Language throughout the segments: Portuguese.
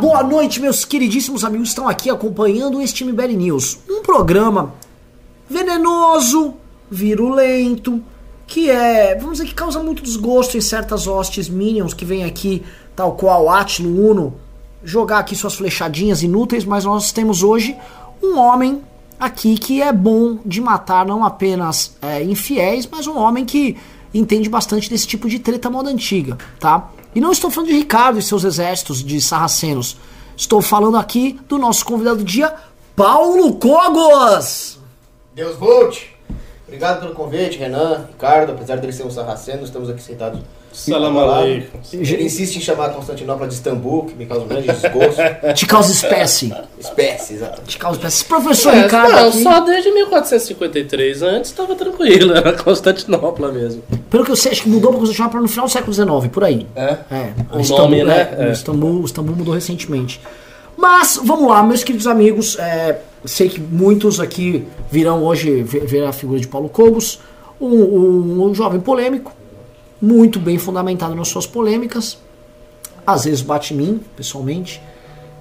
boa noite, meus queridíssimos amigos estão aqui acompanhando este MBL News. Um programa venenoso, virulento, que é, vamos dizer, que causa muito desgosto em certas hostes minions que vêm aqui, tal qual Atilo Uno, jogar aqui suas flechadinhas inúteis, mas nós temos hoje um homem aqui que é bom de matar não apenas é, infiéis, mas um homem que entende bastante desse tipo de treta moda antiga, tá? E não estou falando de Ricardo e seus exércitos de sarracenos. Estou falando aqui do nosso convidado do dia, Paulo Cogos! Deus volte! Obrigado pelo convite, Renan, Ricardo. Apesar dele ser um sarraceno, estamos aqui sentados. Salam aleikum. Ele insiste em chamar Constantinopla de Istambul, que me causa um grande desgosto. Te causa espécie. Espécie, exato. Te causa espécie. Professor É, Ricardo não, aqui, só desde 1453. Antes estava tranquilo, era Constantinopla mesmo. pelo que eu sei, acho que mudou para Constantinopla no final do século XIX, por aí. É? É, O Istambul, nome, né? é, É. Istambul, Istambul mudou recentemente. Mas, vamos lá, meus queridos amigos. é, sei que muitos aqui virão hoje ver, ver a figura de Paulo Cobos, um, um- um jovem polêmico, muito bem fundamentado nas suas polêmicas. Às vezes bate em mim, pessoalmente.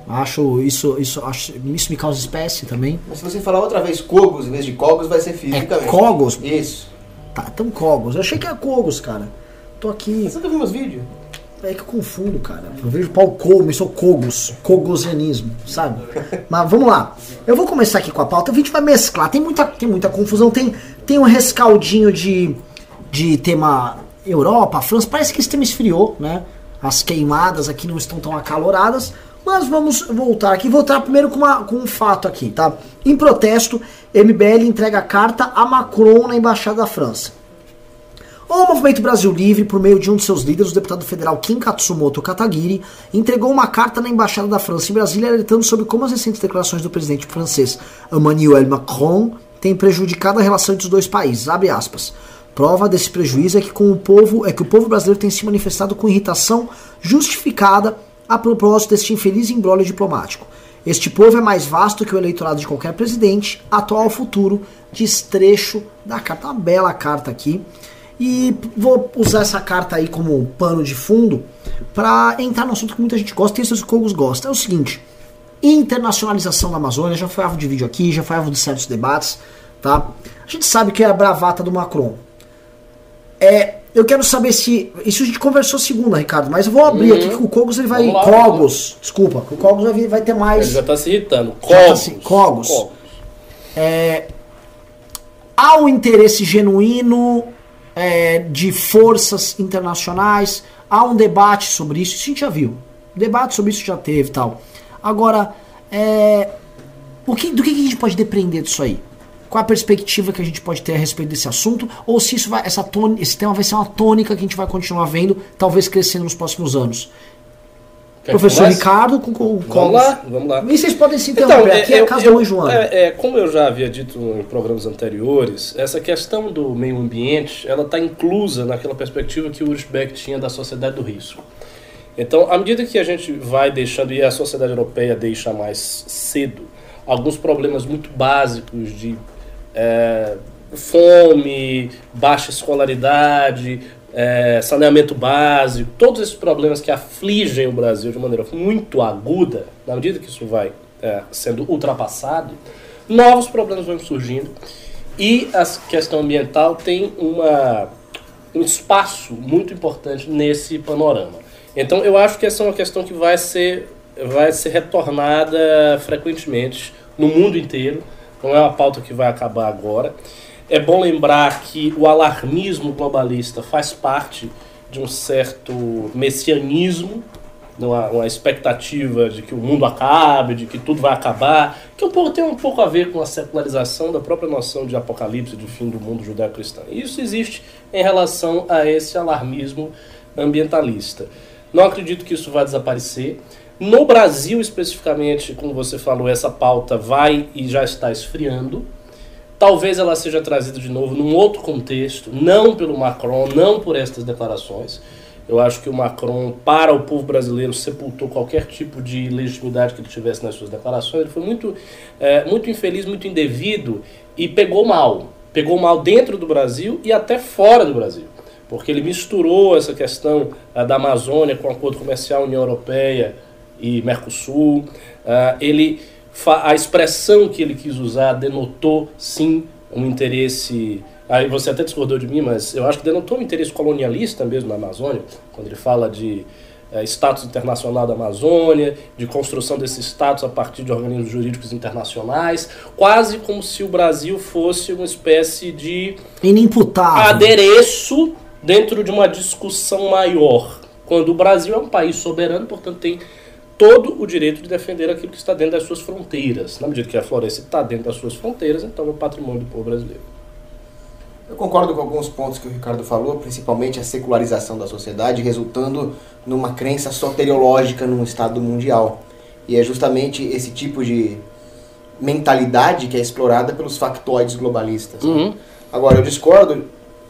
Acho isso, isso, acho, isso me causa espécie também. Mas se você falar outra vez Cogos em vez de Cogos, vai ser fisicamente. É Cogos? Isso. Tá, tão Cogos. Eu achei que era Cogos, cara. Tô aqui. Você nunca viu meus vídeos? É que eu confundo, cara. Eu vejo Paulo Como, sou Cogos, Cogosianismo, sabe? Mas vamos lá. Eu vou começar aqui com a pauta. A gente vai mesclar. Tem muita, tem muita confusão. Tem, tem um rescaldinho de, de tema Europa, França. Parece que esse tema esfriou, né? As queimadas aqui não estão tão acaloradas. Mas vamos voltar aqui. Voltar primeiro com, uma, com um fato aqui, tá? Em protesto, MBL entrega carta a Macron na Embaixada da França. O Movimento Brasil Livre, por meio de um de seus líderes, o deputado federal Kim Katsumoto Katagiri, entregou uma carta na Embaixada da França em Brasília alertando sobre como as recentes declarações do presidente francês Emmanuel Macron têm prejudicado a relação entre os dois países. Abre aspas. Prova desse prejuízo é que, com o povo, é que o povo brasileiro tem se manifestado com irritação justificada a propósito deste infeliz embrólio diplomático. Este povo é mais vasto que o eleitorado de qualquer presidente, atual ou futuro, diz trecho da carta. Uma bela carta aqui. E vou usar essa carta aí como pano de fundo para entrar no assunto que muita gente gosta e esses cogos gostam. É o seguinte: internacionalização da Amazônia já foi alvo de vídeo aqui, já foi alvo de certos debates, tá? A gente sabe que é a bravata do Macron. É, eu quero saber se isso a gente conversou segunda, Ricardo, mas eu vou abrir aqui que o Cogos ele vai lá, Cogos, desculpa, que o Cogos vai, vai ter mais Ele já tá se irritando. Tá Cogos. se- Cogos. há um interesse genuíno é, de forças internacionais, há um debate sobre isso, isso a gente já viu. Debate sobre isso já teve e tal. Agora, é, o que, do que, que a gente pode depender disso aí? Qual a perspectiva que a gente pode ter a respeito desse assunto? Ou se isso vai, essa tônica, esse tema vai ser uma tônica que a gente vai continuar vendo, talvez crescendo nos próximos anos? Quer que Professor? Ricardo com, com, Vamos lá, vamos lá. E vocês podem se interromper. Aqui é a casa da mãe Joana. é, é, como eu já havia dito em programas anteriores, essa questão do meio ambiente, ela está inclusa naquela perspectiva que o Urbeck tinha da sociedade do risco. Então, à medida que a gente vai deixando, e a sociedade europeia deixa mais cedo, alguns problemas muito básicos de é, fome, baixa escolaridade, é, saneamento básico, todos esses problemas que afligem o Brasil de maneira muito aguda, na medida que isso vai é, sendo ultrapassado, novos problemas vão surgindo e a questão ambiental tem uma, um espaço muito importante nesse panorama. Então eu acho que essa é uma questão que vai ser, vai ser retornada frequentemente no mundo inteiro, não é uma pauta que vai acabar agora. É bom lembrar que o alarmismo globalista faz parte de um certo messianismo, uma, uma expectativa de que o mundo acabe, de que tudo vai acabar, que um pouco, tem um pouco a ver com a secularização da própria noção de apocalipse, de fim do mundo judaico-cristão. Isso existe em relação a esse alarmismo ambientalista. Não acredito que isso vai desaparecer. No Brasil, especificamente, como você falou, essa pauta vai e já está esfriando. Talvez ela seja trazida de novo num outro contexto, não pelo Macron, não por estas declarações. Eu acho que o Macron, para o povo brasileiro, sepultou qualquer tipo de legitimidade que ele tivesse nas suas declarações. Ele foi muito, é, muito infeliz, muito indevido e pegou mal. Pegou mal dentro do Brasil e até fora do Brasil. Porque ele misturou essa questão ah, da Amazônia com o acordo comercial União Europeia e Mercosul. Uh, ele a expressão que ele quis usar denotou sim um interesse. Aí você até discordou de mim, mas eu acho que denotou um interesse colonialista mesmo na Amazônia, quando ele fala de é, status internacional da Amazônia, de construção desse status a partir de organismos jurídicos internacionais, quase como se o Brasil fosse uma espécie de inimputável adereço dentro de uma discussão maior. Quando o Brasil é um país soberano, portanto tem todo o direito de defender aquilo que está dentro das suas fronteiras. Na medida que a floresta está dentro das suas fronteiras, então é o patrimônio do povo brasileiro. Eu concordo com alguns pontos que o Ricardo falou, principalmente a secularização da sociedade, resultando numa crença soteriológica num Estado mundial. E é justamente esse tipo de mentalidade que é explorada pelos factoides globalistas. Uhum. Agora, eu discordo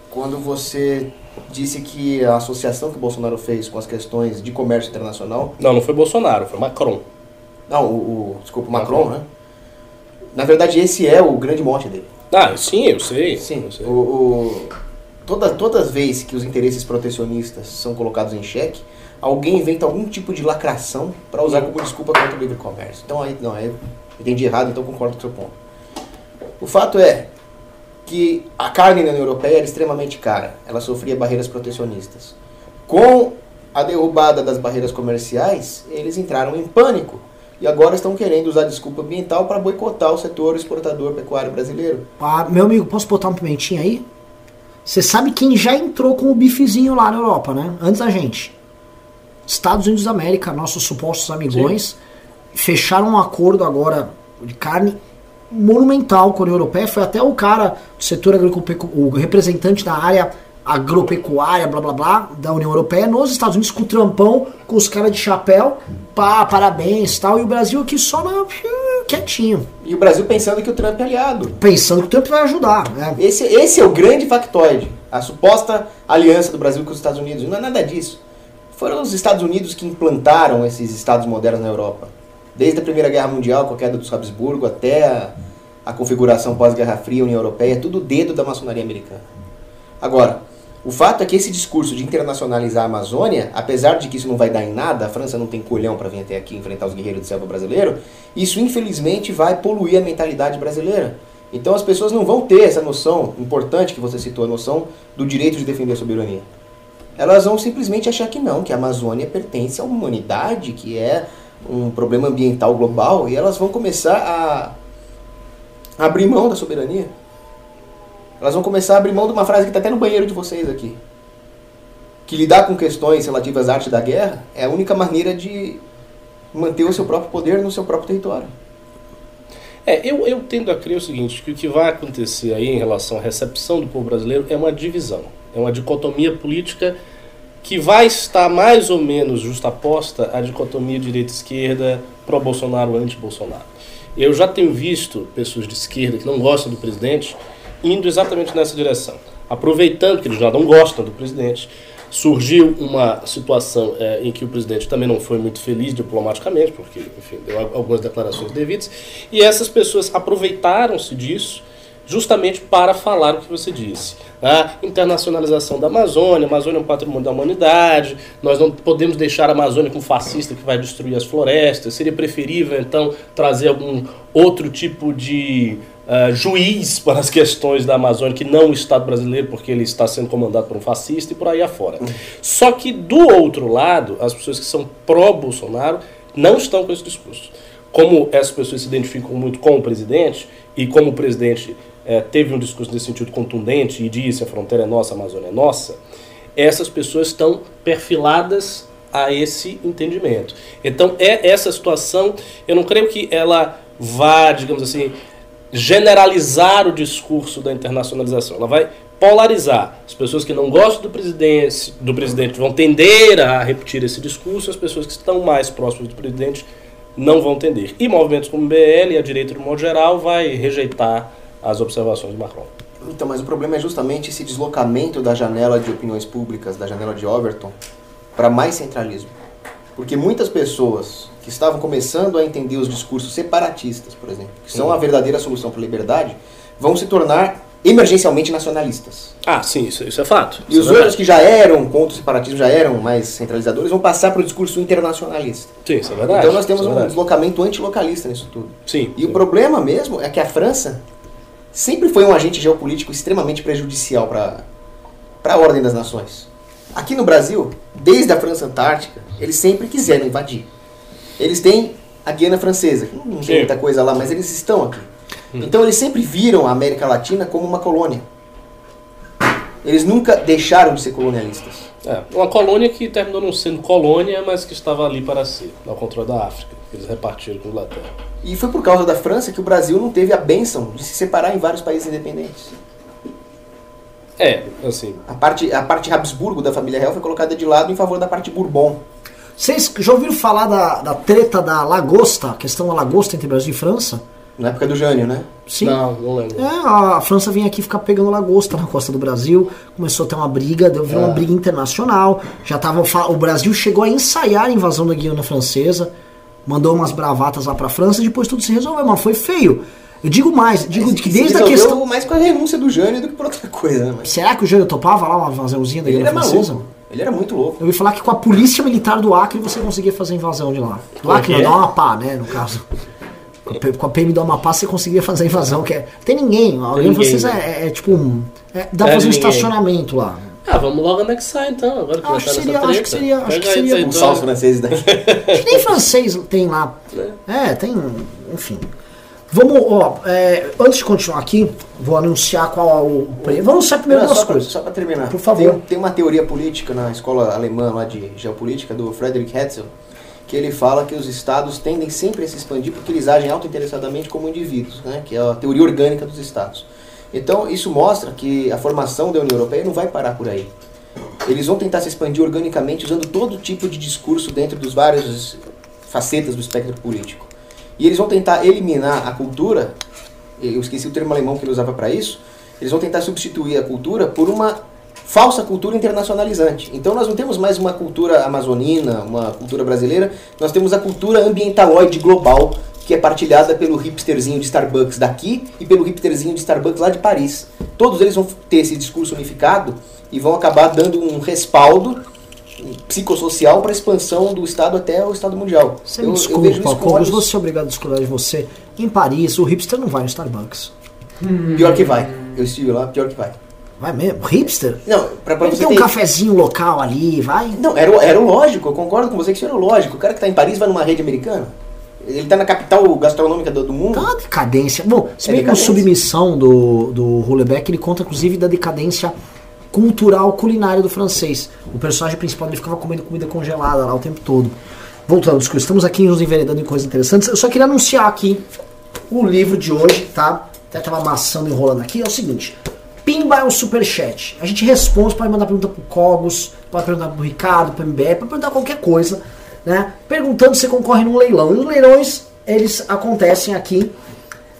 quando você disse que a associação que o Bolsonaro fez com as questões de comércio internacional. Não, não foi Bolsonaro, foi Macron. Não, o, o desculpa, Macron, Macron, né? Na verdade, esse é o grande mote dele. Ah, sim, eu sei. Sim, eu sei. O, o, toda, todas as vezes que os interesses protecionistas são colocados em xeque, alguém inventa algum tipo de lacração para usar como desculpa contra o livre comércio. Então aí, não, eu entendi errado, então concordo com o seu ponto. O fato é que a carne na União Europeia era extremamente cara, ela sofria barreiras protecionistas. Com a derrubada das barreiras comerciais, eles entraram em pânico e agora estão querendo usar desculpa ambiental para boicotar o setor exportador pecuário brasileiro. Ah, meu amigo, posso botar um pimentinho aí? Você sabe quem já entrou com o bifezinho lá na Europa, né? Antes da gente. Estados Unidos da América, nossos supostos amigões, Sim. fecharam um acordo agora de carne monumental com a União Europeia. Foi até o cara do setor agrícola, o representante da área agropecuária, blá blá blá, da União Europeia, nos Estados Unidos com o trampão, com os caras de chapéu, pá, parabéns tal, e o Brasil aqui só na, quietinho. E o Brasil pensando que o Trump é aliado. Pensando que o Trump vai ajudar. Né? Esse, esse é o grande factoide, a suposta aliança do Brasil com os Estados Unidos. Não é nada disso. Foram os Estados Unidos que implantaram esses estados modernos na Europa. Desde a Primeira Guerra Mundial, com a queda dos Habsburgo, até a, a configuração pós-Guerra Fria, União Europeia, tudo dedo da maçonaria americana. Agora, o fato é que esse discurso de internacionalizar a Amazônia, apesar de que isso não vai dar em nada, a França não tem colhão para vir até aqui enfrentar os guerreiros do selva brasileiro, isso infelizmente vai poluir a mentalidade brasileira. Então as pessoas não vão ter essa noção importante que você citou, a noção do direito de defender a soberania. Elas vão simplesmente achar que não, que a Amazônia pertence à humanidade, que é um problema ambiental global, e elas vão começar a abrir mão da soberania. Elas vão começar a abrir mão de uma frase que está até no banheiro de vocês aqui. Que lidar com questões relativas à arte da guerra é a única maneira de manter o seu próprio poder no seu próprio território. É, eu, eu tendo a crer o seguinte, que o que vai acontecer aí em relação à recepção do povo brasileiro é uma divisão, é uma dicotomia política que vai estar mais ou menos justaposta à dicotomia direita-esquerda, pró-Bolsonaro, anti-Bolsonaro. Eu já tenho visto pessoas de esquerda que não gostam do presidente indo exatamente nessa direção. Aproveitando que eles já não gostam do presidente, surgiu uma situação é, em que o presidente também não foi muito feliz diplomaticamente, porque, enfim, deu algumas declarações devidas, e essas pessoas aproveitaram-se disso justamente para falar o que você disse. A internacionalização da Amazônia, a Amazônia é um patrimônio da humanidade, nós não podemos deixar a Amazônia com um fascista que vai destruir as florestas, seria preferível então trazer algum outro tipo de uh, juiz para as questões da Amazônia, que não o Estado brasileiro, porque ele está sendo comandado por um fascista e por aí afora. Só que do outro lado, as pessoas que são pró-Bolsonaro não estão com esse discurso. Como essas pessoas se identificam muito com o presidente, e como o presidente é, teve um discurso nesse sentido contundente e disse a fronteira é nossa, a Amazônia é nossa, essas pessoas estão perfiladas a esse entendimento. Então, é essa situação, eu não creio que ela vá, digamos assim, generalizar o discurso da internacionalização. Ela vai polarizar. As pessoas que não gostam do presidente, do presidente vão tender a repetir esse discurso, as pessoas que estão mais próximas do presidente não vão tender. E movimentos como o BL e a direita, no modo geral, vai rejeitar as observações de Macron. Então, mas o problema é justamente esse deslocamento da janela de opiniões públicas, da janela de Overton, para mais centralismo. Porque muitas pessoas que estavam começando a entender os discursos separatistas, por exemplo, que são a verdadeira solução para a liberdade, vão se tornar emergencialmente nacionalistas. Ah, sim, isso, isso é fato. E Isso os é outros que já eram contra o separatismo, já eram mais centralizadores, vão passar para o discurso internacionalista. Sim, isso é verdade. então nós temos isso é um deslocamento antilocalista nisso tudo. Sim. E sim. o problema mesmo é que a França sempre foi um agente geopolítico extremamente prejudicial para a ordem das nações. Aqui no Brasil, desde a França Antártica, eles sempre quiseram invadir. Eles têm a Guiana Francesa, que não tem muita coisa lá, mas eles estão aqui. Então eles sempre viram a América Latina como uma colônia. Eles nunca deixaram de ser colonialistas. É, uma colônia que terminou não sendo colônia, mas que estava ali para si, ao controle da África. Eles repartiram com a Inglaterra. E foi por causa da França que o Brasil não teve a bênção de se separar em vários países independentes. É, assim, A parte, a parte Habsburgo da família real foi colocada de lado em favor da parte Bourbon. Vocês já ouviram falar da, da treta da lagosta, a questão da lagosta entre Brasil e França? Na época do Jânio, né? Sim. não, não lembro. É, a França vinha aqui ficar pegando lagosta na costa do Brasil, começou a ter uma briga, deu virou uma briga internacional. Já tava o Brasil chegou a ensaiar a invasão da Guiana Francesa, mandou umas bravatas lá pra França, e depois tudo se resolveu, mas foi feio. Eu digo mais, digo que desde a questão. mais com a renúncia do Jânio do que por outra coisa, né? Mas Será que o Jânio topava lá uma invasãozinha da ele era Francesa? maluco. Ele era muito louco. Eu ouvi falar que com a polícia militar do Acre você conseguia fazer a invasão de lá. Do Como Acre, não, é? do Amapá, né, no caso. Com a a PM do Amapá você conseguia fazer a invasão, que é... Tem ninguém, a Guiana ninguém, Francesa né? é, é tipo um... é- dá pra É fazer um ninguém. entacionamento lá. Ah, vamos logo anexar então, agora que Acho que nessa seria- acho que seria- acho que seria então. salvos franceses daqui. Acho que nem francês tem lá. É, tem, enfim. Vamos, ó, é, antes de continuar aqui, vou anunciar qual é o prêmio. Vamos anunciar primeiro Não, duas só, pra, coisas. só pra terminar. Por favor. Tem, tem uma teoria política na escola alemã lá de geopolítica, do Friedrich Hetzel, que ele fala que os estados tendem sempre a se expandir porque eles agem autointeressadamente como indivíduos, né? que é a teoria orgânica dos estados. Então, isso mostra que a formação da União Europeia não vai parar por aí. Eles vão tentar se expandir organicamente usando todo tipo de discurso dentro dos vários facetas do espectro político. E eles vão tentar eliminar a cultura, eu esqueci o termo alemão que ele usava para isso, eles vão tentar substituir a cultura por uma falsa cultura internacionalizante. Então nós não temos mais uma cultura amazonina, uma cultura brasileira, nós temos a cultura ambientaloide global, que é partilhada pelo hipsterzinho de Starbucks daqui e pelo hipsterzinho de Starbucks lá de Paris. Todos eles vão ter esse discurso unificado e vão acabar dando um respaldo psicossocial para a expansão do Estado até o Estado mundial. Você eu, me desculpa, Paulo Cogos, vou ser obrigado a discordar de você. Em Paris, o hipster não vai no Starbucks. Pior que vai. Eu estive lá, pior que vai. Vai mesmo? Hipster? Não, pra, pra Ele você tem um ter- cafezinho local ali, vai. Não, era, era lógico, eu concordo com você que isso era o lógico. O cara que tá em Paris vai numa rede americana. Ele tá na capital gastronômica do, do mundo. Tá uma decadência. Bom, se É bem que no decadência. Submissão do, do Hulebeck, ele conta inclusive da decadência cultural culinária do francês. O personagem principal ele ficava comendo comida congelada lá o tempo todo. Voltando ao discurso, estamos aqui nos enveredando em coisas interessantes. Eu só queria anunciar aqui o livro de hoje, tá? Até tava amassando, enrolando aqui. É o seguinte: Pimba é um superchat. A gente responde, pode mandar pergunta pro Cogos, pode perguntar pro Ricardo, pro MBE, pode perguntar qualquer coisa, né? Perguntando se concorre num leilão. E os leilões, eles acontecem aqui.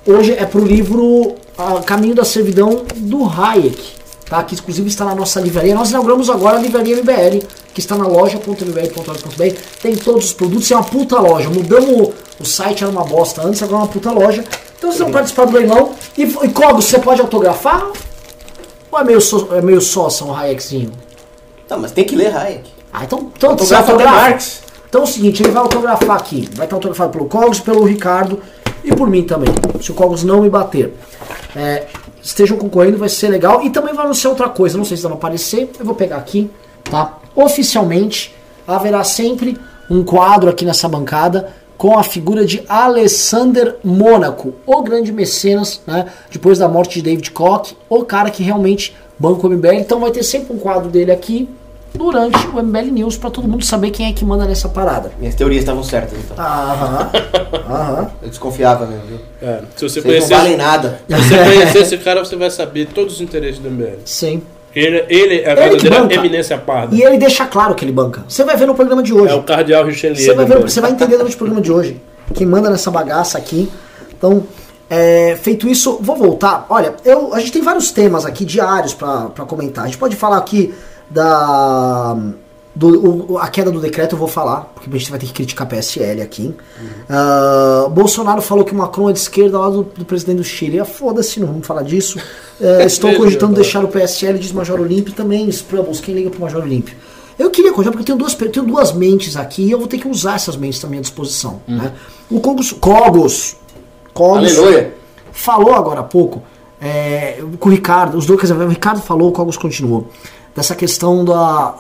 Hoje é pro livro ah, Caminho da Servidão do Hayek. Tá, que inclusive está na nossa livraria. Nós inauguramos agora a livraria MBL, que está na loja.mbl.org.br. Tem todos os produtos, é uma puta loja. Mudamos o, o site, era uma bosta antes, agora é uma puta loja. Então vocês vão participar do leilão. E, e Cogos, você pode autografar? Ou é meio, so, é meio sócia um Hayekzinho? Não, mas tem que ler Hayek. Ah, então, então você autografa. Marx. Então é o seguinte, ele vai autografar aqui. Vai estar autografado pelo Cogos, pelo Ricardo e por mim também. Se o Cogos não me bater. É, estejam concorrendo, vai ser legal. E também vai anunciar outra coisa, não sei se vai aparecer. Eu vou pegar aqui, tá? Oficialmente, haverá sempre um quadro aqui nessa bancada com a figura de Alessander Mônaco, o grande mecenas, né? Depois da morte de David Koch, o cara que realmente banca o MBL. Então vai ter sempre um quadro dele aqui durante o MBL News para todo mundo saber quem é que manda nessa parada. Minhas teorias estavam certas, então. Aham. Aham. Eu desconfiava mesmo, viu? É, se você Vocês conhecer, não valem nada. se você conhecer esse cara, você vai saber todos os interesses do MBL. Sim. Ele, ele é a verdadeira eminência parda. E ele deixa claro que ele banca. Você vai ver no programa de hoje. É o cardeal Richelieu. Você vai, ver, você vai entender durante o programa de hoje. Quem manda nessa bagaça aqui. Então, é, feito isso, vou voltar. Olha, eu, a gente tem vários temas aqui diários pra comentar. A gente pode falar aqui da do, o- a queda do decreto eu vou falar, porque a gente vai ter que criticar a PSL aqui. Ah, Bolsonaro falou que o Macron é de esquerda lá do, do presidente do Chile. Ah, Foda-se, não vamos falar disso. Eh, estou Veja, cogitando tá. deixar o PSL, diz Major Olímpio também. Scrubbles, quem liga pro Major Olímpio? Eu queria cogitar, porque eu tenho duas, eu tenho duas mentes aqui e eu vou ter que usar essas mentes também à disposição. Né? O Cogos, Cogos, Cogos Aleluia. falou agora há pouco é, com o Ricardo, os dois, quer dizer, o Ricardo falou, o Cogos continuou, dessa questão da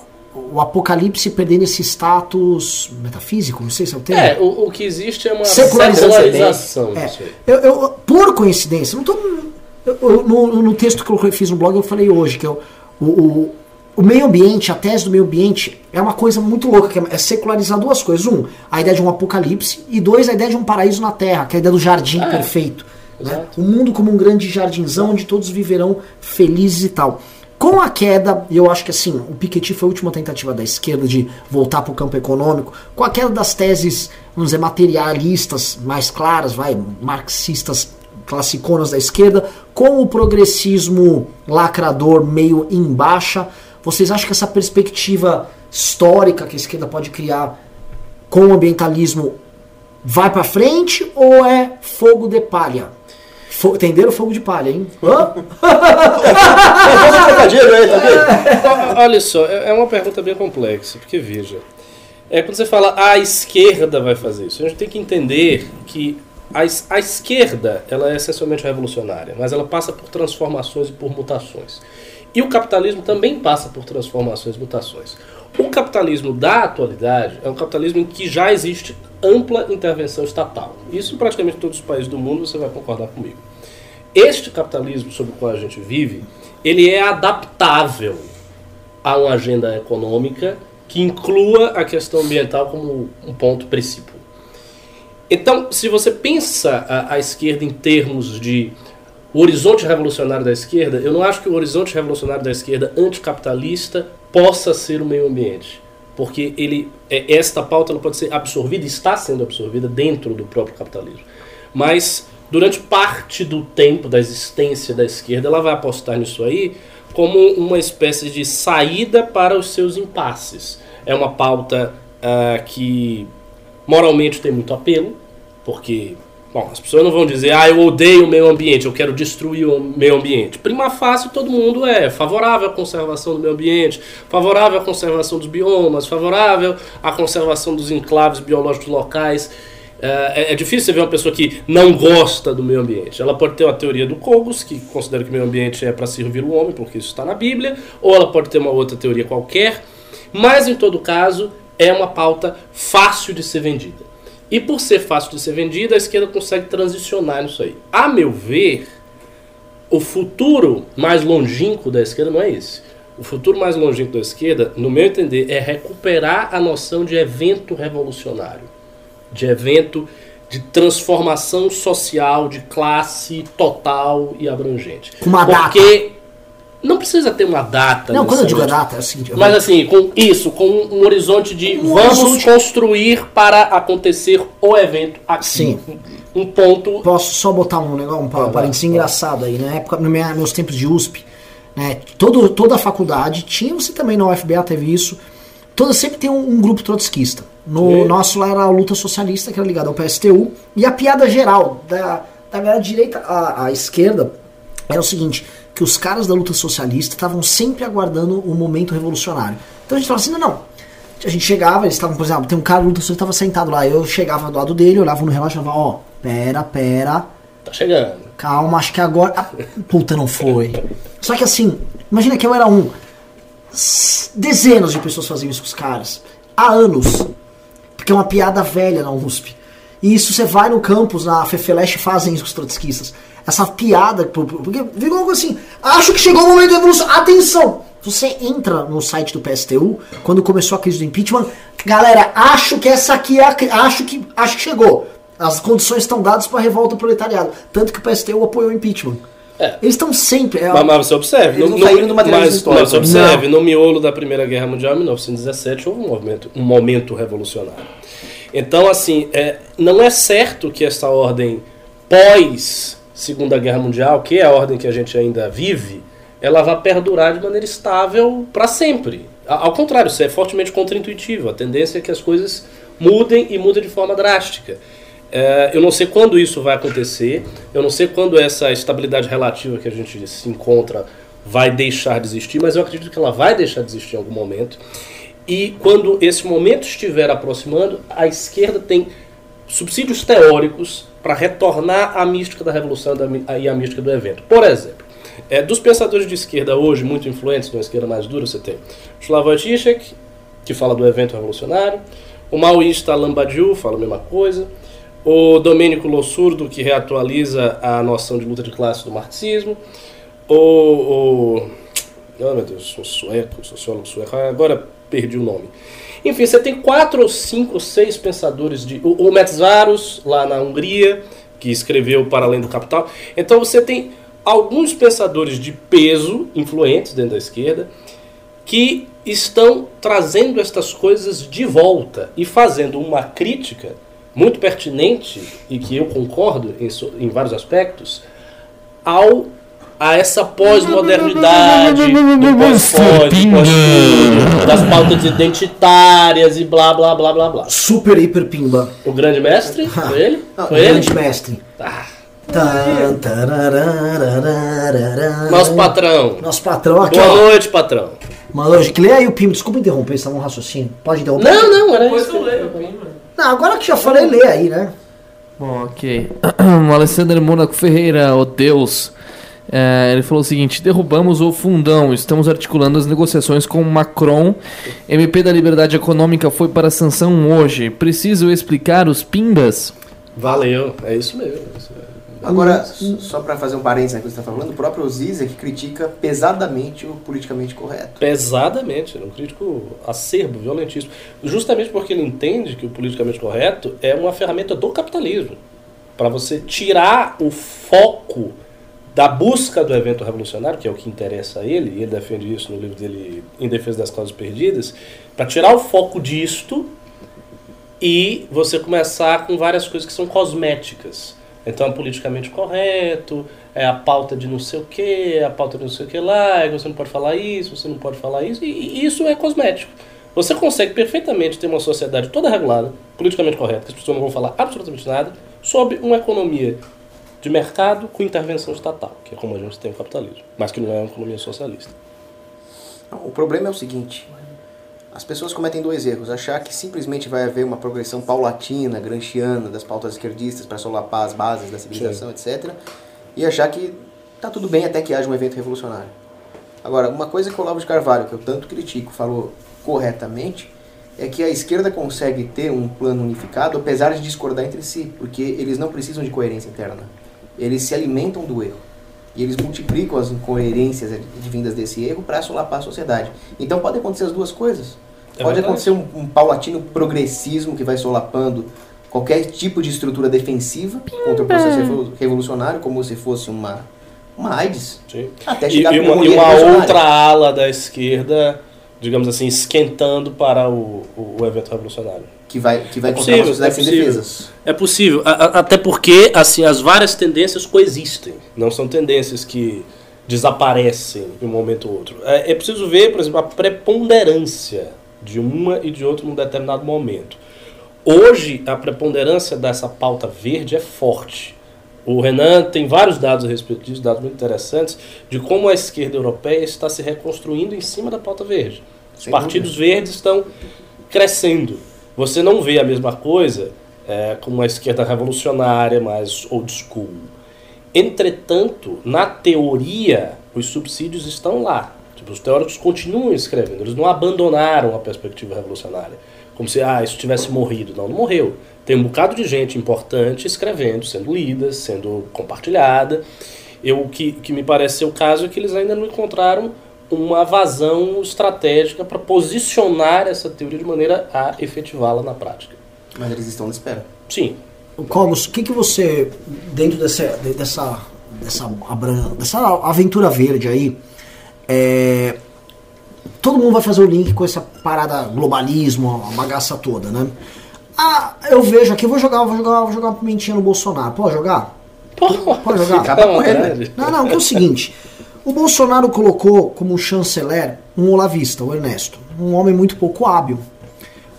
o apocalipse perdendo esse status metafísico, não sei se é o termo. É, o, o que existe é uma Secularização. secularização É, eu, eu- por coincidência, não tô, eu- no, no texto que eu fiz no blog, eu falei hoje que eu- o, o, o meio ambiente, a tese do meio ambiente, é uma coisa muito louca, que é, é secularizar duas coisas. Um, a ideia de um apocalipse, e dois, a ideia de um paraíso na Terra, que é a ideia do jardim É, perfeito. Né? O mundo como um grande jardinzão onde todos viverão felizes e tal. Com a queda, e eu acho que assim, o Piketty foi a última tentativa da esquerda de voltar para o campo econômico, com a queda das teses, vamos dizer, materialistas mais claras, vai, marxistas classiconas da esquerda, com o progressismo lacrador meio em baixa, vocês acham que essa perspectiva histórica que a esquerda pode criar com o ambientalismo vai para frente ou é fogo de palha? Fo entenderam? Fogo de palha, hein? Hã? Tá? Olha só, é é uma pergunta bem complexa, porque veja, é quando você fala "Ah, a esquerda vai fazer isso, a gente tem que entender que a, es- a esquerda ela é essencialmente revolucionária, mas ela passa por transformações e por mutações. E o capitalismo também passa por transformações e mutações. O capitalismo da atualidade é um capitalismo em que já existe ampla intervenção estatal. Isso em praticamente todos os países do mundo você vai concordar comigo. Este capitalismo sobre o qual a gente vive, ele é adaptável a uma agenda econômica que inclua a questão ambiental como um ponto princípio. Então, se você pensa a, a esquerda em termos de o horizonte revolucionário da esquerda, eu não acho que o horizonte revolucionário da esquerda anticapitalista possa ser o meio ambiente. Porque ele, é, esta pauta não pode ser absorvida, está sendo absorvida dentro do próprio capitalismo. Mas, durante parte do tempo da existência da esquerda, ela vai apostar nisso aí como uma espécie de saída para os seus impasses. É uma pauta ah, que moralmente tem muito apelo, porque bom, as pessoas não vão dizer, ah, eu odeio o meio ambiente, eu quero destruir o meio ambiente. Prima facie, todo mundo é favorável à conservação do meio ambiente, favorável à conservação dos biomas, favorável à conservação dos enclaves biológicos locais. É, é difícil você ver uma pessoa que não gosta do meio ambiente. Ela pode ter uma teoria do Cogos, que considera que o meio ambiente é para servir o homem, porque isso está na Bíblia, ou ela pode ter uma outra teoria qualquer, mas em todo caso é uma pauta fácil de ser vendida. E por ser fácil de ser vendida, a esquerda consegue transicionar nisso aí. A meu ver, o futuro mais longínquo da esquerda não é esse. O futuro mais longínquo da esquerda, no meu entender, é recuperar a noção de evento revolucionário, de evento de transformação social, de classe total e abrangente. Uma data. Não precisa ter uma data. Não, quando eu digo a data, é o seguinte. Mas assim, com isso, com um horizonte de Um vamos horizonte. construir para acontecer o evento aqui. Sim. Um ponto. Posso só botar um negócio, um parênteses engraçado aí. Na época, nos minha- meus tempos de USP, né, todo, toda a faculdade tinha, você também na UFBA teve isso, toda sempre tem um, um grupo trotskista. No Sim. nosso lá era a luta socialista, que era ligada ao PSTU, e a piada geral da, da galera direita à, à esquerda era o seguinte, que os caras da luta socialista estavam sempre aguardando o momento revolucionário. Então a gente falava assim, não, não, a gente chegava, eles estavam, por exemplo, tem um cara da luta socialista estava sentado lá, eu chegava do lado dele, olhava no relógio e falava, ó, pera, pera, Tá chegando. calma, acho que agora. Ah, puta, não foi. Só que assim, imagina que eu era um. Dezenas de pessoas faziam isso com os caras. Há anos. Porque é uma piada velha na USP. E isso você vai no campus, na Fefeleche, fazem isso com os trotskistas. Essa piada, por- por- porque virou algo assim. Acho que chegou o momento da evolução. Atenção! Você entra no site do PSTU, quando começou a crise do impeachment, galera, acho que essa aqui é a, acho que acho que chegou. As condições estão dadas para a revolta proletariado. Tanto que o PSTU apoiou o impeachment. É. Eles estão sempre. é, Mas, mas você observe. Eles no- não saíram do materialismo mas- histórico. mas você observe, no miolo da Primeira Guerra Mundial, em 1917, houve um movimento, um momento revolucionário. Então, assim, é, não é certo que essa ordem pós Segunda Guerra Mundial, que é a ordem que a gente ainda vive, ela vai perdurar de maneira estável para sempre. Ao contrário, isso é fortemente contraintuitivo. A tendência é que as coisas mudem e mudem de forma drástica. É, eu não sei quando isso vai acontecer, eu não sei quando essa estabilidade relativa que a gente se encontra vai deixar de existir, mas eu acredito que ela vai deixar de existir em algum momento. E quando esse momento estiver aproximando, a esquerda tem subsídios teóricos para retornar à mística da revolução e à mística do evento. Por exemplo, é, dos pensadores de esquerda hoje, muito influentes, de uma esquerda mais dura, você tem Slavoj Žižek, que fala do evento revolucionário, o maoísta Alain Badiou fala a mesma coisa, o Domênico Lossurdo, que reatualiza a noção de luta de classe do marxismo, o... o oh, meu Deus, um sueco, um sociólogo sueco, agora perdi o nome. Enfim, você tem quatro ou cinco ou seis pensadores de. O, o Metzvaros, lá na Hungria, que escreveu Para Além do Capital. Então você tem alguns pensadores de peso, influentes dentro da esquerda, que estão trazendo estas coisas de volta e fazendo uma crítica muito pertinente e que eu concordo em, em vários aspectos ao a essa pós-modernidade do do pós-tudo, das pautas identitárias e blá blá blá blá blá. Super hiper pimba. O grande mestre? Foi ele? Não, Foi ele? Grande mestre. Ah, nosso patrão. Nosso patrão aqui, Boa ó. noite, patrão. Mano, que lê aí o Pimba. Desculpa interromper, tá num raciocínio. Pode interromper? Não, não, era Depois isso. eu leio, mano. Não, agora que já falei, lê aí, né? Bom, ok. o Alessandro Mônaco Ferreira, o Deus. É, ele falou o seguinte: derrubamos o fundão, estamos articulando as negociações com Macron. MP da Liberdade Econômica foi para a sanção hoje. Preciso explicar os pimbas? Valeu, é isso mesmo. é isso mesmo. Agora, só para fazer um parênteses na que você está falando, o próprio Zizek critica pesadamente o politicamente correto. Pesadamente, é um crítico acerbo, violentíssimo. Justamente porque ele entende que o politicamente correto é uma ferramenta do capitalismo. Para você tirar o foco da busca do evento revolucionário, que é o que interessa a ele, e ele defende isso no livro dele Em Defesa das Causas Perdidas, para tirar o foco disto e você começar com várias coisas que são cosméticas. Então, é politicamente correto, é a pauta de não sei o que, é a pauta de não sei o que lá, e você não pode falar isso, você não pode falar isso, e isso é cosmético. Você consegue perfeitamente ter uma sociedade toda regulada, politicamente correta, que as pessoas não vão falar absolutamente nada, sob uma economia de mercado com intervenção estatal, que é como a gente tem o capitalismo, mas que não é uma economia socialista. O problema é o seguinte: as pessoas cometem dois erros. Achar que simplesmente vai haver uma progressão paulatina, gramsciana das pautas esquerdistas para solapar as bases da civilização, etc. E achar que tá tudo bem até que haja um evento revolucionário. Agora, uma coisa que o Olavo de Carvalho, que eu tanto critico, falou corretamente, é que a esquerda consegue ter um plano unificado apesar de discordar entre si, porque eles não precisam de coerência interna. Eles se alimentam do erro. E eles multiplicam as incoerências advindas desse erro para solapar a sociedade. Então pode acontecer as duas coisas. É pode verdade. acontecer um, um paulatino progressismo que vai solapando qualquer tipo de estrutura defensiva contra o processo revo- revolucionário, como se fosse uma, uma AIDS, Sim. até E, chegar e para uma, e uma outra ala da esquerda, digamos assim, esquentando para o, o, o evento revolucionário. Que vai, que vai É possível, é possível. defesas. É possível, a- a- até porque assim as várias tendências coexistem, não são tendências que desaparecem em um momento ou outro. É, é preciso ver, por exemplo, a preponderância de uma e de outra num determinado momento. Hoje, a preponderância dessa pauta verde é forte. O Renan tem vários dados a respeito disso, dados muito interessantes, de como a esquerda europeia está se reconstruindo em cima da pauta verde. Os Sem partidos verdes estão crescendo. Você não vê a mesma coisa é, com uma esquerda revolucionária mais old school. Entretanto, na teoria, os subsídios estão lá. Tipo, os teóricos continuam escrevendo, eles não abandonaram a perspectiva revolucionária. Como se ah, isso tivesse morrido. Não, não morreu. Tem um bocado de gente importante escrevendo, sendo lida, sendo compartilhada. Eu, o que, que me parece ser o caso é que eles ainda não encontraram uma vazão estratégica para posicionar essa teoria de maneira a efetivá-la na prática. Mas eles estão na espera. Sim, Cogos, o que, que você, dentro dessa, de- dessa, dessa, dessa aventura verde aí, é, todo mundo vai fazer o link com essa parada globalismo, a bagaça toda, né? Ah, eu vejo aqui, vou jogar, vou jogar, vou jogar uma pimentinha no Bolsonaro. Pode jogar? Pode jogar? Fica Acaba com ele. Não, não, que é o seguinte. O Bolsonaro colocou como chanceler um olavista, o Ernesto, um homem muito pouco hábil.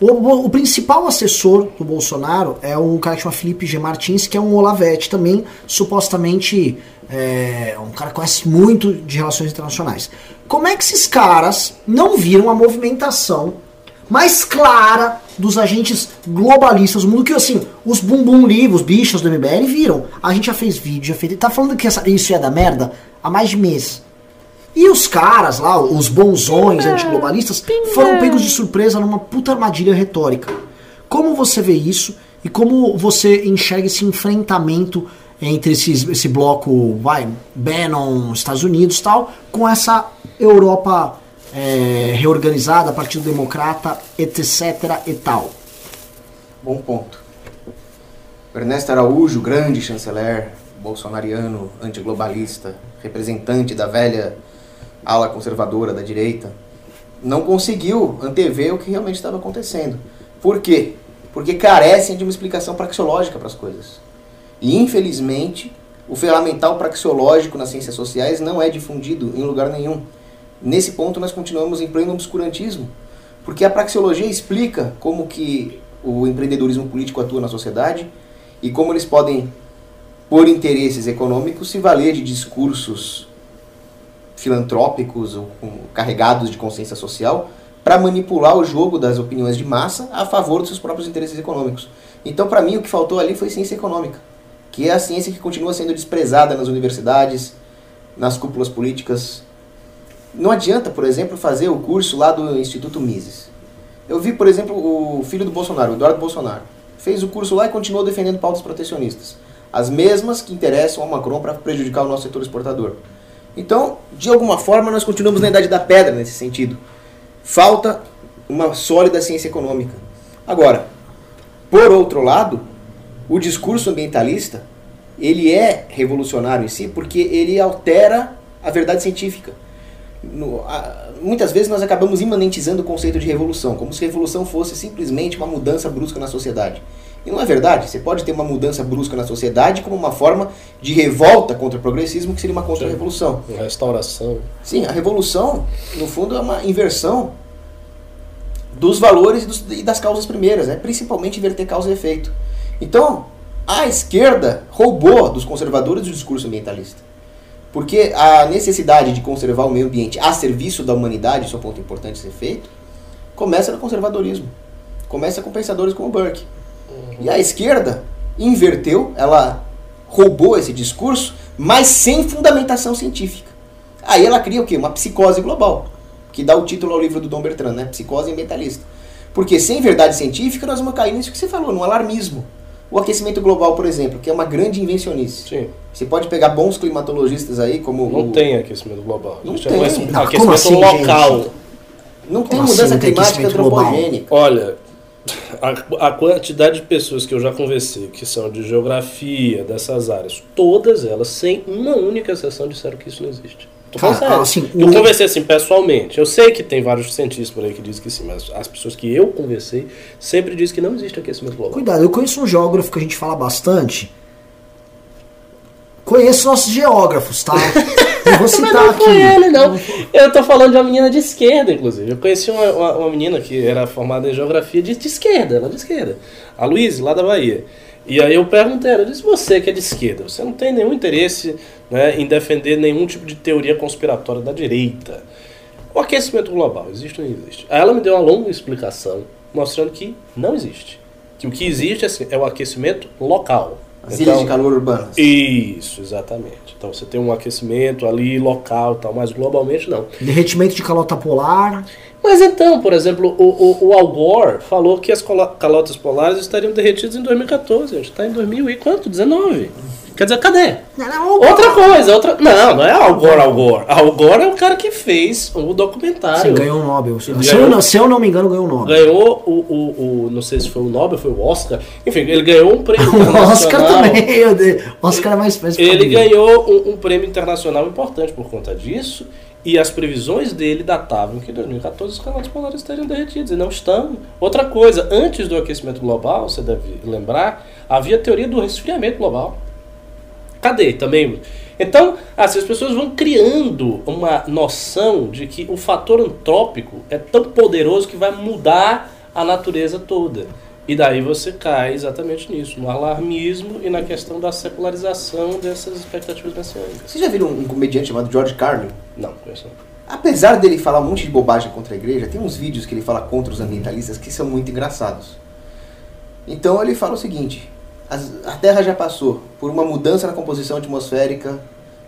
O, o- principal assessor do Bolsonaro é um cara que chama Felipe G. Martins, que é um olavete também, supostamente é, um cara que conhece muito de relações internacionais. Como é que esses caras não viram a movimentação mais clara dos agentes globalistas do mundo que assim, os bumbum livre, os bichos do MBL viram. A gente já fez vídeo, já fez. Tá falando que essa- isso ia dar merda há mais de mês. E os caras lá, os bonzões antiglobalistas, foram pegos de surpresa numa puta armadilha retórica. Como você vê isso e como você enxerga esse enfrentamento entre esses, esse bloco, vai, Bannon, Estados Unidos e tal, com essa Europa é, reorganizada, Partido Democrata, etc e tal? Bom ponto. Ernesto Araújo, grande chanceler, bolsonariano, antiglobalista, representante da velha ala conservadora da direita, não conseguiu antever o que realmente estava acontecendo. Por quê? Porque carecem de uma explicação praxeológica para as coisas. E, infelizmente, o ferramental praxeológico nas ciências sociais não é difundido em lugar nenhum. Nesse ponto, nós continuamos em pleno obscurantismo, porque a praxeologia explica como que o empreendedorismo político atua na sociedade e como eles podem, por interesses econômicos, se valer de discursos filantrópicos ou carregados de consciência social para manipular o jogo das opiniões de massa a favor dos seus próprios interesses econômicos. Então, para mim, o que faltou ali foi ciência econômica, que é a ciência que continua sendo desprezada nas universidades, nas cúpulas políticas. Não adianta, por exemplo, fazer o curso lá do Instituto Mises. Eu vi, por exemplo, o filho do Bolsonaro, o Eduardo Bolsonaro, fez o curso lá e continuou defendendo pautas protecionistas. As mesmas que interessam ao Macron para prejudicar o nosso setor exportador. Então, de alguma forma, nós continuamos na idade da pedra nesse sentido. Falta uma sólida ciência econômica. Agora, por outro lado, o discurso ambientalista, ele é revolucionário em si porque ele altera a verdade científica. No- a- muitas vezes nós acabamos imanentizando o conceito de revolução, como se revolução fosse simplesmente uma mudança brusca na sociedade. E não é verdade. Você pode ter uma mudança brusca na sociedade como uma forma de revolta contra o progressismo, que seria uma contra-revolução. Restauração. Sim, a revolução, no fundo, é uma inversão dos valores e, dos- e das causas primeiras, né? principalmente inverter causa e efeito. Então, a esquerda roubou dos conservadores o discurso ambientalista. Porque a necessidade de conservar o meio ambiente a serviço da humanidade, isso é um ponto importante ser feito, começa no conservadorismo. Começa com pensadores como Burke. E a esquerda inverteu, ela roubou esse discurso, mas sem fundamentação científica. Aí ela cria o quê? Uma psicose global, que dá o título ao livro do Dom Bertrand, né? Psicose ambientalista. Porque sem verdade científica nós vamos cair nisso que você falou, no alarmismo. O aquecimento global, por exemplo, que é uma grande invencionice. Sim. Você pode pegar bons climatologistas aí, como Não o- tem aquecimento global. Não Existe tem. aquecimento- Não, aquecimento assim, local. gente? não tem Como assim mudança tem climática aquecimento global? antropogênica. Olha, a, a quantidade de pessoas que eu já conversei, que são de geografia, dessas áreas, todas elas, sem uma única exceção, disseram que isso não existe. Tô Cara, assim, eu o- conversei assim pessoalmente. Eu sei que tem vários cientistas por aí que dizem que sim, mas as pessoas que eu conversei sempre dizem que não existe aquecimento global. Cuidado, eu conheço um geógrafo que a gente fala bastante. Conheço nossos geógrafos, tá? Não vou citar não aqui. ele, não. Eu tô falando de uma menina de esquerda, inclusive. Eu conheci uma, uma, uma menina que era formada em geografia de, de esquerda, ela é de esquerda. A Luísa, lá da Bahia. E aí eu perguntei ela, disse, você que é de esquerda, você não tem nenhum interesse né, em defender nenhum tipo de teoria conspiratória da direita. O aquecimento global, existe ou não existe? Aí ela me deu uma longa explicação, mostrando que não existe. Que o que existe assim, é o aquecimento local. As ilhas de calor urbanas. Isso, exatamente. Então você tem um aquecimento ali local e tal, mas globalmente não. Derretimento de calota polar. Mas então, por exemplo, o, o, o Al Gore falou que as calotas polares estariam derretidas em 2014. A gente está em 2000 e quanto? 19. Quer dizer, cadê? Não, não, Outra coisa, outra. Não, não é Al Gore, Al Gore. Al Gore é o cara que fez o documentário. Sim, ganhou um Nobel. Se, Ganhou. eu, não- se eu não me engano, ganhou um Nobel. Ganhou o, o, o. Não sei se foi o Nobel, foi o Oscar. Enfim, ele ganhou um prêmio O Oscar também. O Oscar é mais mais Ele ganhou um, um prêmio internacional importante por conta disso. E as previsões dele datavam que em 2014 os calotas polares estariam derretidos. E não estão. Outra coisa, antes do aquecimento global, você deve lembrar, havia a teoria do resfriamento global. Cadê também? Então, assim, as pessoas vão criando uma noção de que o fator antrópico é tão poderoso que vai mudar a natureza toda. E daí você cai exatamente nisso, no alarmismo e na questão da secularização dessas expectativas messiânicas. Vocês já viram um comediante chamado George Carlin? Não, conheço não. Apesar dele falar um monte de bobagem contra a igreja, tem uns vídeos que ele fala contra os ambientalistas que são muito engraçados. Então ele fala o seguinte: a Terra já passou por uma mudança na composição atmosférica,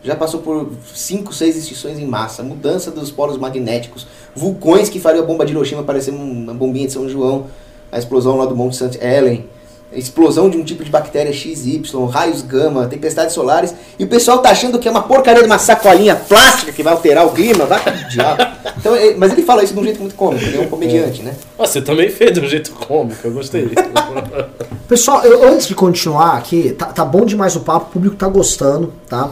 já passou por cinco, seis extinções em massa, mudança dos polos magnéticos, vulcões que fariam a bomba de Hiroshima parecer uma bombinha de São João, a explosão lá do Monte St. Helen, explosão de um tipo de bactéria XY, raios gama, tempestades solares, e o pessoal tá achando que é uma porcaria de uma sacolinha plástica que vai alterar o clima, vai pro diabo. Então, mas ele fala isso de um jeito muito cômico, ele é um comediante, né? Ah, Você também fez de um jeito cômico, eu gostei. Pessoal, eu- antes de continuar aqui, tá, tá bom demais o papo, o público tá gostando, tá?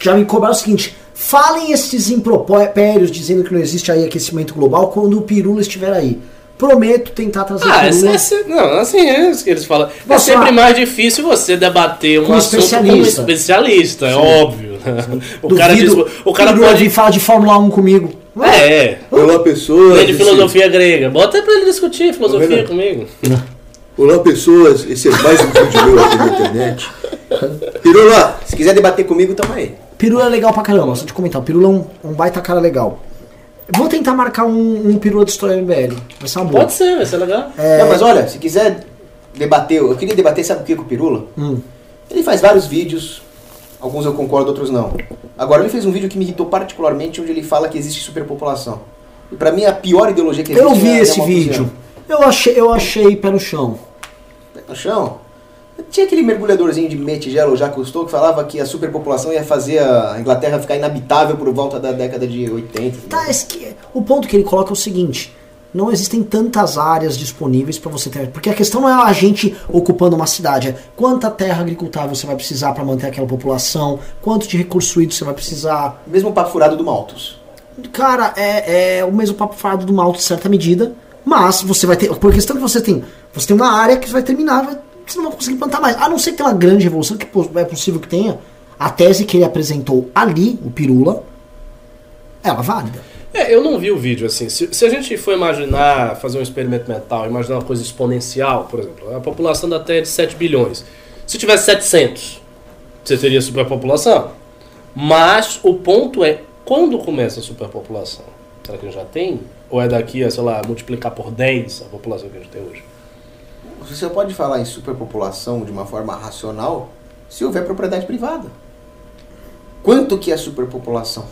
Já me cobraram o seguinte: falem esses impropérios dizendo que não existe aí aquecimento global quando o Pirula estiver aí. Prometo tentar trazer ah, o essa, Pirula. essa, não, assim, é isso que eles falam. É Você- sempre mais difícil você debater um Com um assunto com um especialista. especialista, é óbvio. O cara, diz, o cara Pirula pode... falar de Fórmula 1 comigo. É, Olá, pessoas. é de Esse- filosofia grega. Bota pra ele discutir filosofia Renan. comigo. Olá, pessoas. Esse é mais um vídeo meu aqui na internet. Pirula, Se quiser debater comigo, tamo aí. Pirula é legal pra caramba, só de comentar. O Pirula é um, um baita cara legal. Vou tentar marcar um, um Pirula de História MBL. Vai ser uma boa. Pode ser, vai ser legal. É. Não, mas olha, se quiser debater, eu queria debater, sabe o que com o Pirula? Hum. Ele faz vários vídeos, alguns eu concordo, outros não. Agora, ele fez um vídeo que me irritou particularmente, onde ele fala que existe superpopulação. E pra mim, a pior ideologia que existe Eu vi é- esse vídeo. Eu achei, eu achei pé no chão. No chão. Tinha aquele mergulhadorzinho de metigelo, já custou, que falava que a superpopulação ia fazer a Inglaterra ficar inabitável por volta da década de 80. Tá, esse que- o ponto que ele coloca é o seguinte: não existem tantas áreas disponíveis para você ter. Porque a questão não é a gente ocupando uma cidade, é quanta terra agricultável você vai precisar para manter aquela população, quanto de recurso hídrico você vai precisar. Mesmo papo furado do Malthus. Cara, é, é o mesmo papo falado do mal de certa medida, mas você vai ter. Por questão que você tem. Você tem uma área que vai terminar, você não vai conseguir plantar mais. A não ser que tenha uma grande revolução, que é possível que tenha. A tese que ele apresentou ali, o Pirula, ela é válida. É, eu não vi o vídeo assim. Se, se a gente for imaginar, fazer um experimento mental, imaginar uma coisa exponencial, por exemplo, a população da Terra é de 7 bilhões. Se tivesse 700, você teria superpopulação. Mas o ponto é, quando começa a superpopulação? Será que a gente já tem? Ou é daqui a, sei lá, multiplicar por 10 a população que a gente tem hoje? Você pode falar em superpopulação de uma forma racional se houver propriedade privada. Quanto que é superpopulação?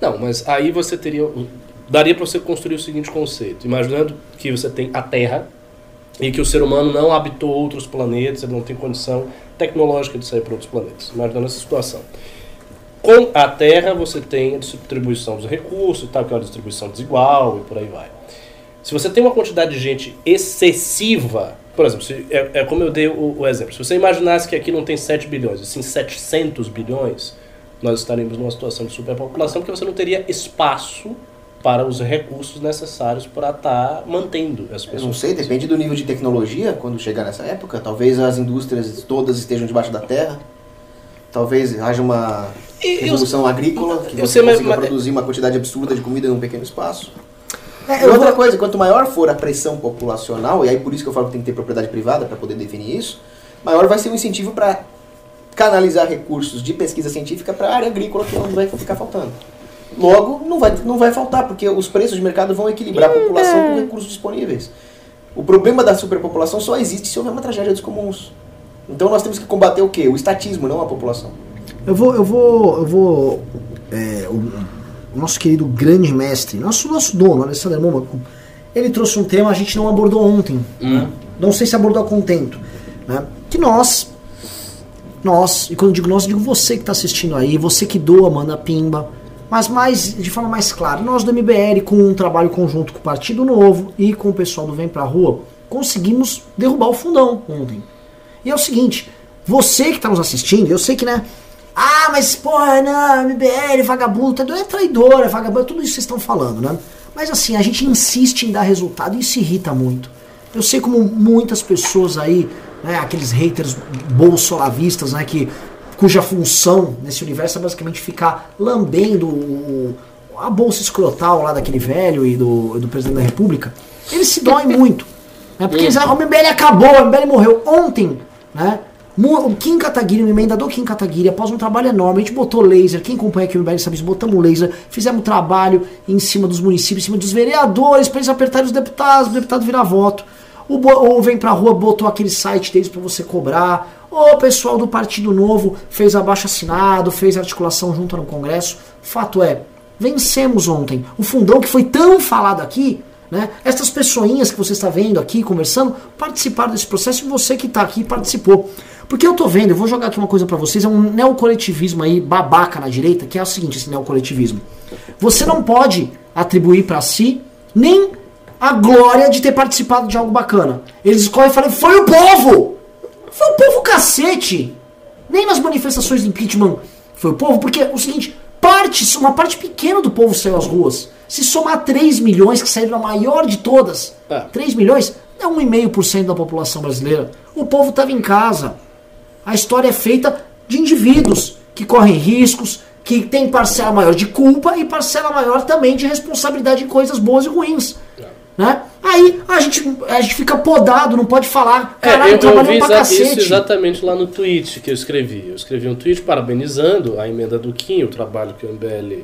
Não, mas aí você teria. Daria para você construir o seguinte conceito: imaginando que você tem a Terra e que o ser humano não habitou outros planetas, ele não tem condição tecnológica de sair para outros planetas. Imaginando essa situação. Com a Terra você tem a distribuição dos recursos, tal, que é uma distribuição desigual e por aí vai. Se você tem uma quantidade de gente excessiva, por exemplo, se- é, é como eu dei o, o exemplo, se você imaginasse que aqui não tem 7 bilhões, e sim 700 bilhões, nós estaríamos numa situação de superpopulação porque você não teria espaço para os recursos necessários para estar mantendo essas Eu pessoas. não sei, depende do nível de tecnologia quando chegar nessa época. Talvez as indústrias todas estejam debaixo da terra. Talvez haja uma revolução agrícola que eu você sei, mas- consiga mas- produzir uma quantidade absurda de comida num pequeno espaço. É, E outra vou- coisa, quanto maior for a pressão populacional, e aí por isso que eu falo que tem que ter propriedade privada para poder definir isso, maior vai ser o incentivo para canalizar recursos de pesquisa científica para a área agrícola que não vai ficar faltando. Logo, não vai, não vai faltar, porque os preços de mercado vão equilibrar a população com recursos disponíveis. O problema da superpopulação só existe se houver uma tragédia dos comuns. Então nós temos que combater o quê? O estatismo, não a população. Eu vou, eu vou, eu vou. é, o, nosso querido grande mestre, nosso, nosso dono, Alessandro Mônaco, ele trouxe um tema que a gente não abordou ontem. né? Não sei se abordou a contento. Né? Que nós, nós, e quando digo nós, eu digo você que está assistindo aí, você que doa, manda pimba, mas mais de forma mais clara, nós do MBL, com um trabalho conjunto com o Partido Novo e com o pessoal do Vem Pra Rua, conseguimos derrubar o fundão ontem. E é o seguinte, você que está nos assistindo, eu sei que, né? Ah, mas porra, não, MBL, vagabundo, tá é traidor, é vagabundo, é tudo isso que vocês estão falando, né? Mas assim, a gente insiste em dar resultado e isso irrita muito. Eu sei como muitas pessoas aí né, aqueles haters bolsolavistas, né, que, cuja função nesse universo é basicamente ficar lambendo o- a bolsa escrotal lá daquele velho e do, do presidente da república, eles se doem muito. Né, porque eles, ah, o MBL acabou, o MBL morreu. Ontem, né, o Kim Kataguiri, o emendador Kim Kataguiri, após um trabalho enorme, a gente botou laser, quem acompanha aqui o MBL sabe isso, botamos laser, fizemos trabalho em cima dos municípios, em cima dos vereadores, para eles apertarem os deputados, o deputado virar voto. O, Bo- o Vem Pra Rua botou aquele site deles para você cobrar. O pessoal do Partido Novo fez abaixo assinado, fez articulação junto no Congresso. Fato é, vencemos ontem. O fundão que foi tão falado aqui, né? Essas pessoinhas que você está vendo aqui conversando participaram desse processo e você que está aqui participou. Porque eu tô vendo, eu vou jogar aqui uma coisa para vocês, é um neocoletivismo aí babaca na direita, que é o seguinte, esse neocoletivismo. Você não pode atribuir para si nem a glória de ter participado de algo bacana. Eles escolhem e falam, foi o povo! Foi o povo cacete! Nem nas manifestações do impeachment foi o povo, porque é o seguinte, parte, uma parte pequena do povo saiu às ruas. Se somar 3 milhões, que saíram a maior de todas, É. 3 milhões é 1,5% da população brasileira. O povo estava em casa. A história é feita de indivíduos que correm riscos, que tem parcela maior de culpa e parcela maior também de responsabilidade em coisas boas e ruins. Né? Aí a gente, a gente fica podado, não pode falar. É, Caralho, eu, eu trabalhou vi pra cacete. isso exatamente lá no tweet que eu escrevi. Eu escrevi um tweet parabenizando a emenda do Kim, o trabalho que o MBL,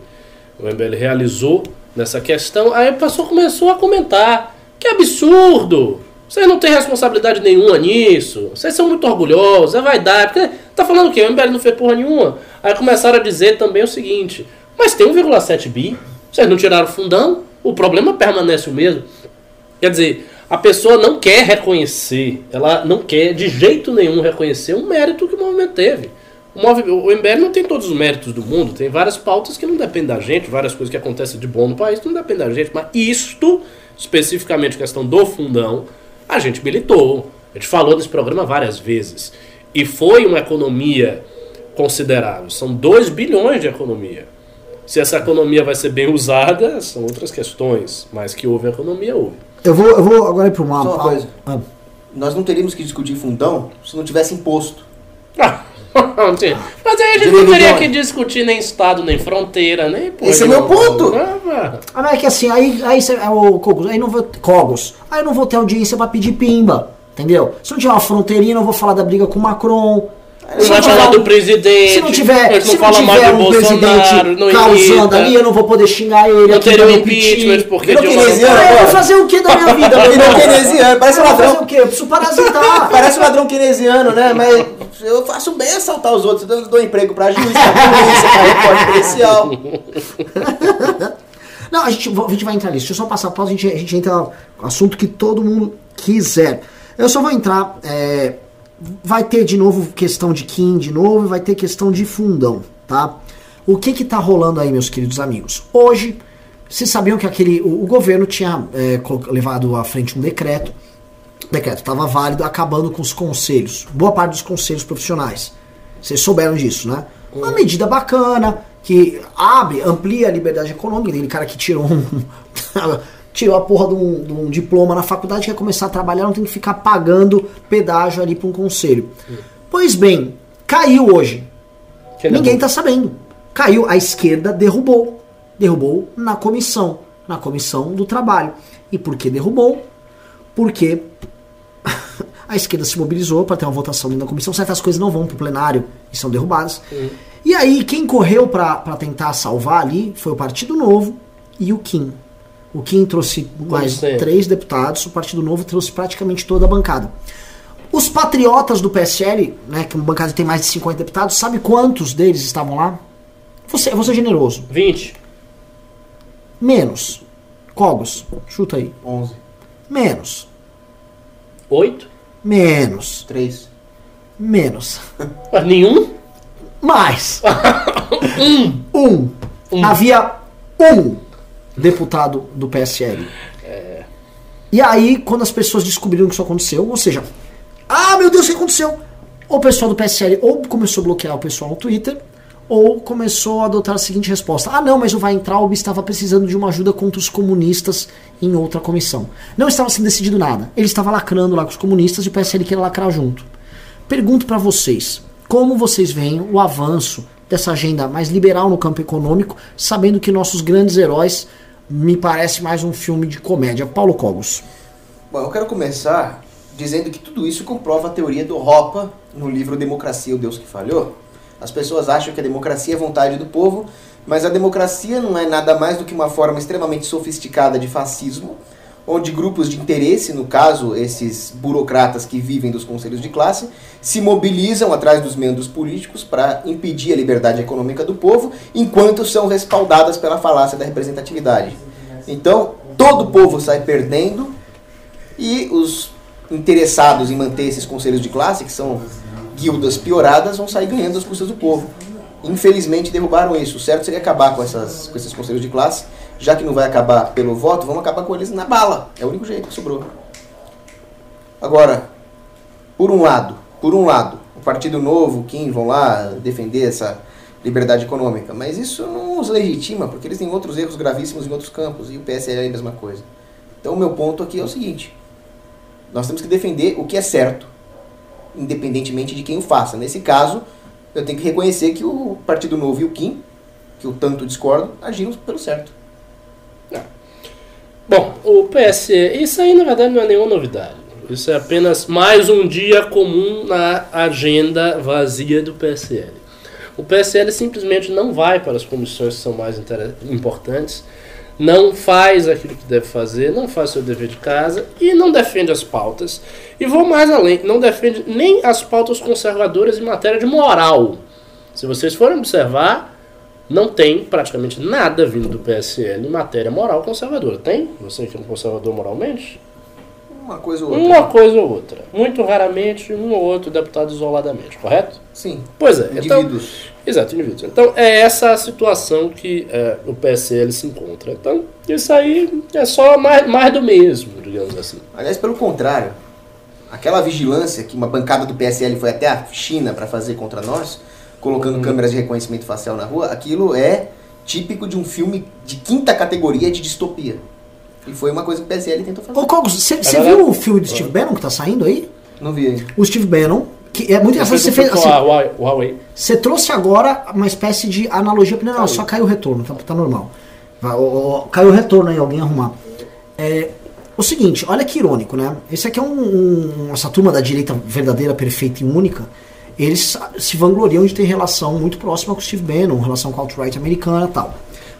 o MBL realizou nessa questão. Aí o pessoal começou a comentar. Que absurdo! Vocês não têm responsabilidade nenhuma nisso. Vocês são muito orgulhosos, é vaidade. Porque tá falando o quê? O MBL não fez porra nenhuma. Aí começaram a dizer também o seguinte: mas tem 1,7 bi, vocês não tiraram o fundão, o problema permanece o mesmo. Quer dizer, a pessoa não quer reconhecer, ela não quer de jeito nenhum reconhecer um mérito que o movimento teve. O, o MBL não tem todos os méritos do mundo, tem várias pautas que não dependem da gente, várias coisas que acontecem de bom no país que não dependem da gente, mas isto, especificamente questão do fundão, a gente militou. A gente falou nesse programa várias vezes. E foi uma economia considerável. São 2 bilhões de economia. Se essa economia vai ser bem usada, são outras questões. Mas que houve economia, houve. Eu vou, eu vou agora ir para uma. Só uma coisa. Ah, Nós não teríamos que discutir fundão se não tivesse imposto. Ah. Mas aí a gente não teria que discutir nem Estado, nem fronteira, nem. porra Esse é o meu ponto. Ah, ah. Mas é que assim, aí, aí é o Cogos, aí não vou Cogos, aí eu não vou ter audiência pra pedir pimba, entendeu? Se não tiver uma fronteirinha, eu não vou falar da briga com o Macron. Não Se vai tiver falar um- do presidente. Se não tiver, se não fala não tiver do um Bolsonaro, presidente não causando ali, eu não vou poder xingar ele. Não aqui teria um impeachment porque Virou keynesiano não Ah, eu vou fazer o que da minha vida, Virou keynesiano, parece Eu vou ladrão. fazer o quê? Eu preciso parasitar. Parece um ladrão keynesiano, né? Mas eu faço bem assaltar os outros. Eu dou emprego pra juiz, pra polícia, pra repórter policial. Não, a gente, a gente vai entrar nisso. Deixa eu só passar a pausa, a gente, a gente entra no assunto que todo mundo quiser. Eu só vou entrar. é, vai ter de novo questão de Kim de novo, vai ter questão de fundão, tá? O que que tá rolando aí, meus queridos amigos? Hoje, vocês sabiam que aquele, o, o governo tinha é, levado à frente um decreto. Decreto estava válido, acabando com os conselhos. Boa parte dos conselhos profissionais. Vocês souberam disso, né? Uma medida bacana, que abre, amplia a liberdade econômica. Aquele cara que tirou um. tirou a porra de um, de um diploma na faculdade, quer começar a trabalhar, não tem que ficar pagando pedágio ali para um conselho. Pois bem, caiu hoje. Que é Ninguém está sabendo. Caiu, a esquerda derrubou. Derrubou na comissão. Na comissão do trabalho. E por que derrubou? Porque a esquerda se mobilizou para ter uma votação da comissão. Certas coisas não vão para o plenário e são derrubadas. E aí, quem correu para tentar salvar ali foi o Partido Novo e o Kim. O Kim trouxe mais três deputados, o Partido Novo trouxe praticamente toda a bancada. Os patriotas do PSL, né, que uma bancada tem mais de 50 deputados, sabe quantos deles estavam lá? Você, vou ser generoso. 20. Menos. Cogos, chuta aí. 11, Menos. 8. Menos. 3. Menos. Nenhum. Mais. um. Havia um deputado do PSL. E aí, quando as pessoas descobriram que isso aconteceu, ou seja, ah, meu Deus, o que aconteceu? O pessoal do PSL ou começou a bloquear o pessoal no Twitter, ou começou a adotar a seguinte resposta: ah, não, mas o Weintraub estava precisando de uma ajuda contra os comunistas em outra comissão. Não estava sendo decidido nada. Ele estava lacrando lá com os comunistas e o PSL queria lacrar junto. Pergunto para vocês: como vocês veem o avanço dessa agenda mais liberal no campo econômico, sabendo que nossos grandes heróis me parece mais um filme de comédia? Paulo Cogos. Bom, eu quero começar dizendo que tudo isso comprova a teoria do Ropa no livro Democracia, o Deus que Falhou. As pessoas acham que a democracia é vontade do povo, mas a democracia não é nada mais do que uma forma extremamente sofisticada de fascismo, onde grupos de interesse, no caso esses burocratas que vivem dos conselhos de classe, se mobilizam atrás dos membros políticos para impedir a liberdade econômica do povo, enquanto são respaldadas pela falácia da representatividade. Então, todo o povo sai perdendo e os interessados em manter esses conselhos de classe, que são guildas pioradas, vão sair ganhando as custas do povo. Infelizmente derrubaram isso. O certo seria acabar com, essas, com esses conselhos de classe. Já que não vai acabar pelo voto, vamos acabar com eles na bala. É o único jeito que sobrou. Agora, por um lado, por um lado, o Partido Novo, Kim vão lá defender essa liberdade econômica, mas isso não os legitima, porque eles têm outros erros gravíssimos em outros campos, e o PSL é a mesma coisa. Então o meu ponto aqui é o seguinte, nós temos que defender o que é certo, independentemente de quem o faça. Nesse caso, eu tenho que reconhecer que o Partido Novo e o Kim, que eu tanto discordo, agiram pelo certo. Bom, o PSE, isso aí na verdade não é nenhuma novidade. Isso é apenas mais um dia comum na agenda vazia do PSL. O PSL simplesmente não vai para as comissões que são mais importantes, não faz aquilo que deve fazer, não faz seu dever de casa e não defende as pautas. E vou mais além, não defende nem as pautas conservadoras em matéria de moral. Se vocês forem observar, não tem praticamente nada vindo do PSL em matéria moral conservadora. Tem? Você que é um conservador moralmente? Uma coisa ou outra. Uma coisa ou outra. Muito raramente, um ou outro deputado isoladamente, correto? Sim. Pois é. Então, Indivíduos. Exato, indivíduos. Então, é essa a situação que é, o PSL se encontra. Então, isso aí é só mais, mais do mesmo, digamos assim. Aliás, pelo contrário, aquela vigilância que uma bancada do PSL foi até a China para fazer contra nós, colocando câmeras de reconhecimento facial na rua, aquilo é típico de um filme de quinta categoria de distopia. E foi uma coisa que o PSL tentou fazer. Ô, Cogos, você viu o filme do Steve Bannon que tá saindo aí? Não vi ainda. O Steve Bannon, que é muito engraçado, você fez assim, a Huawei-. Você trouxe agora uma espécie de analogia. Não, não, só caiu o retorno, tá, tá normal. Vai, ó, ó, caiu o retorno aí, alguém arrumar. É, o seguinte, olha que irônico, né? Esse aqui é um, um- essa turma da direita verdadeira, perfeita e única. Eles se vangloriam de ter relação muito próxima com o Steve Bannon, relação com a alt-right americana e tal.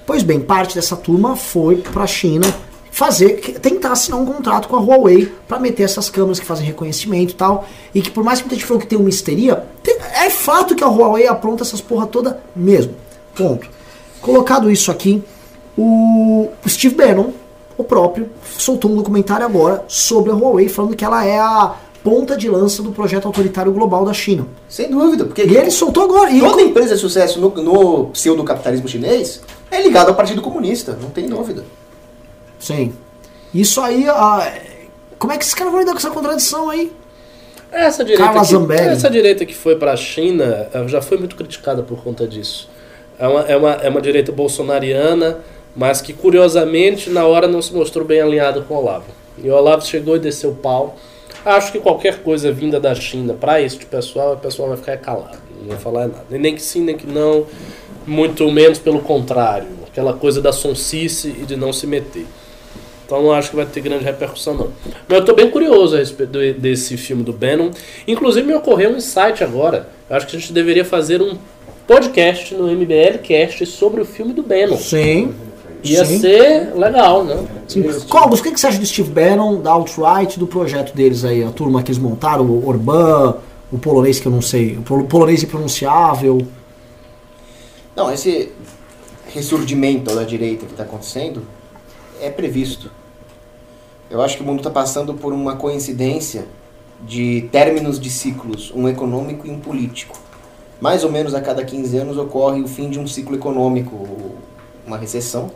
Pois bem, parte dessa turma foi pra China fazer, tentar assinar um contrato com a Huawei para meter essas câmeras que fazem reconhecimento e tal. E que por mais que muita gente falou que tem uma histeria, tem- é fato que a Huawei apronta essas porra toda mesmo. Ponto. Colocado isso aqui, o o Steve Bannon, o próprio, soltou um documentário agora sobre a Huawei, falando que ela é a ponta de lança do projeto autoritário global da China. Sem dúvida, porque E ele soltou agora. E toda ele, empresa de sucesso no, no pseudo-capitalismo chinês é ligada ao Partido Comunista, não tem dúvida. Sim. Isso aí, ah, como é que esses caras vão lidar com essa contradição aí? Essa direita, Carla que, Zambelli. essa direita que foi para a China já foi muito criticada por conta disso. É uma, é, uma, é uma direita bolsonariana, mas que curiosamente na hora não se mostrou bem alinhada com o Olavo. E o Olavo chegou e desceu o pau. Acho que qualquer coisa vinda da China para este pessoal, o pessoal vai ficar calado, não vai falar nada. Nem que sim, nem que não, muito menos pelo contrário. Aquela coisa da sonsice e de não se meter. Então não acho que vai ter grande repercussão não. Mas eu estou bem curioso a respeito desse filme do Bannon. Inclusive me ocorreu um insight agora. Eu acho que a gente deveria fazer um podcast no MBL Cast sobre o filme do Bannon. Sim. Ia sim. ser legal, né? Cogos, o que você acha do Steve Bannon, da alt-right, do projeto deles aí? A turma que eles montaram, o Orbán, o polonês que eu não sei, o pol- polonês impronunciável. Não, esse ressurgimento da direita que está acontecendo é previsto. Eu acho que o mundo está passando por uma coincidência de términos de ciclos, um econômico e um político. Mais ou menos a cada 15 anos ocorre o fim de um ciclo econômico, uma recessão,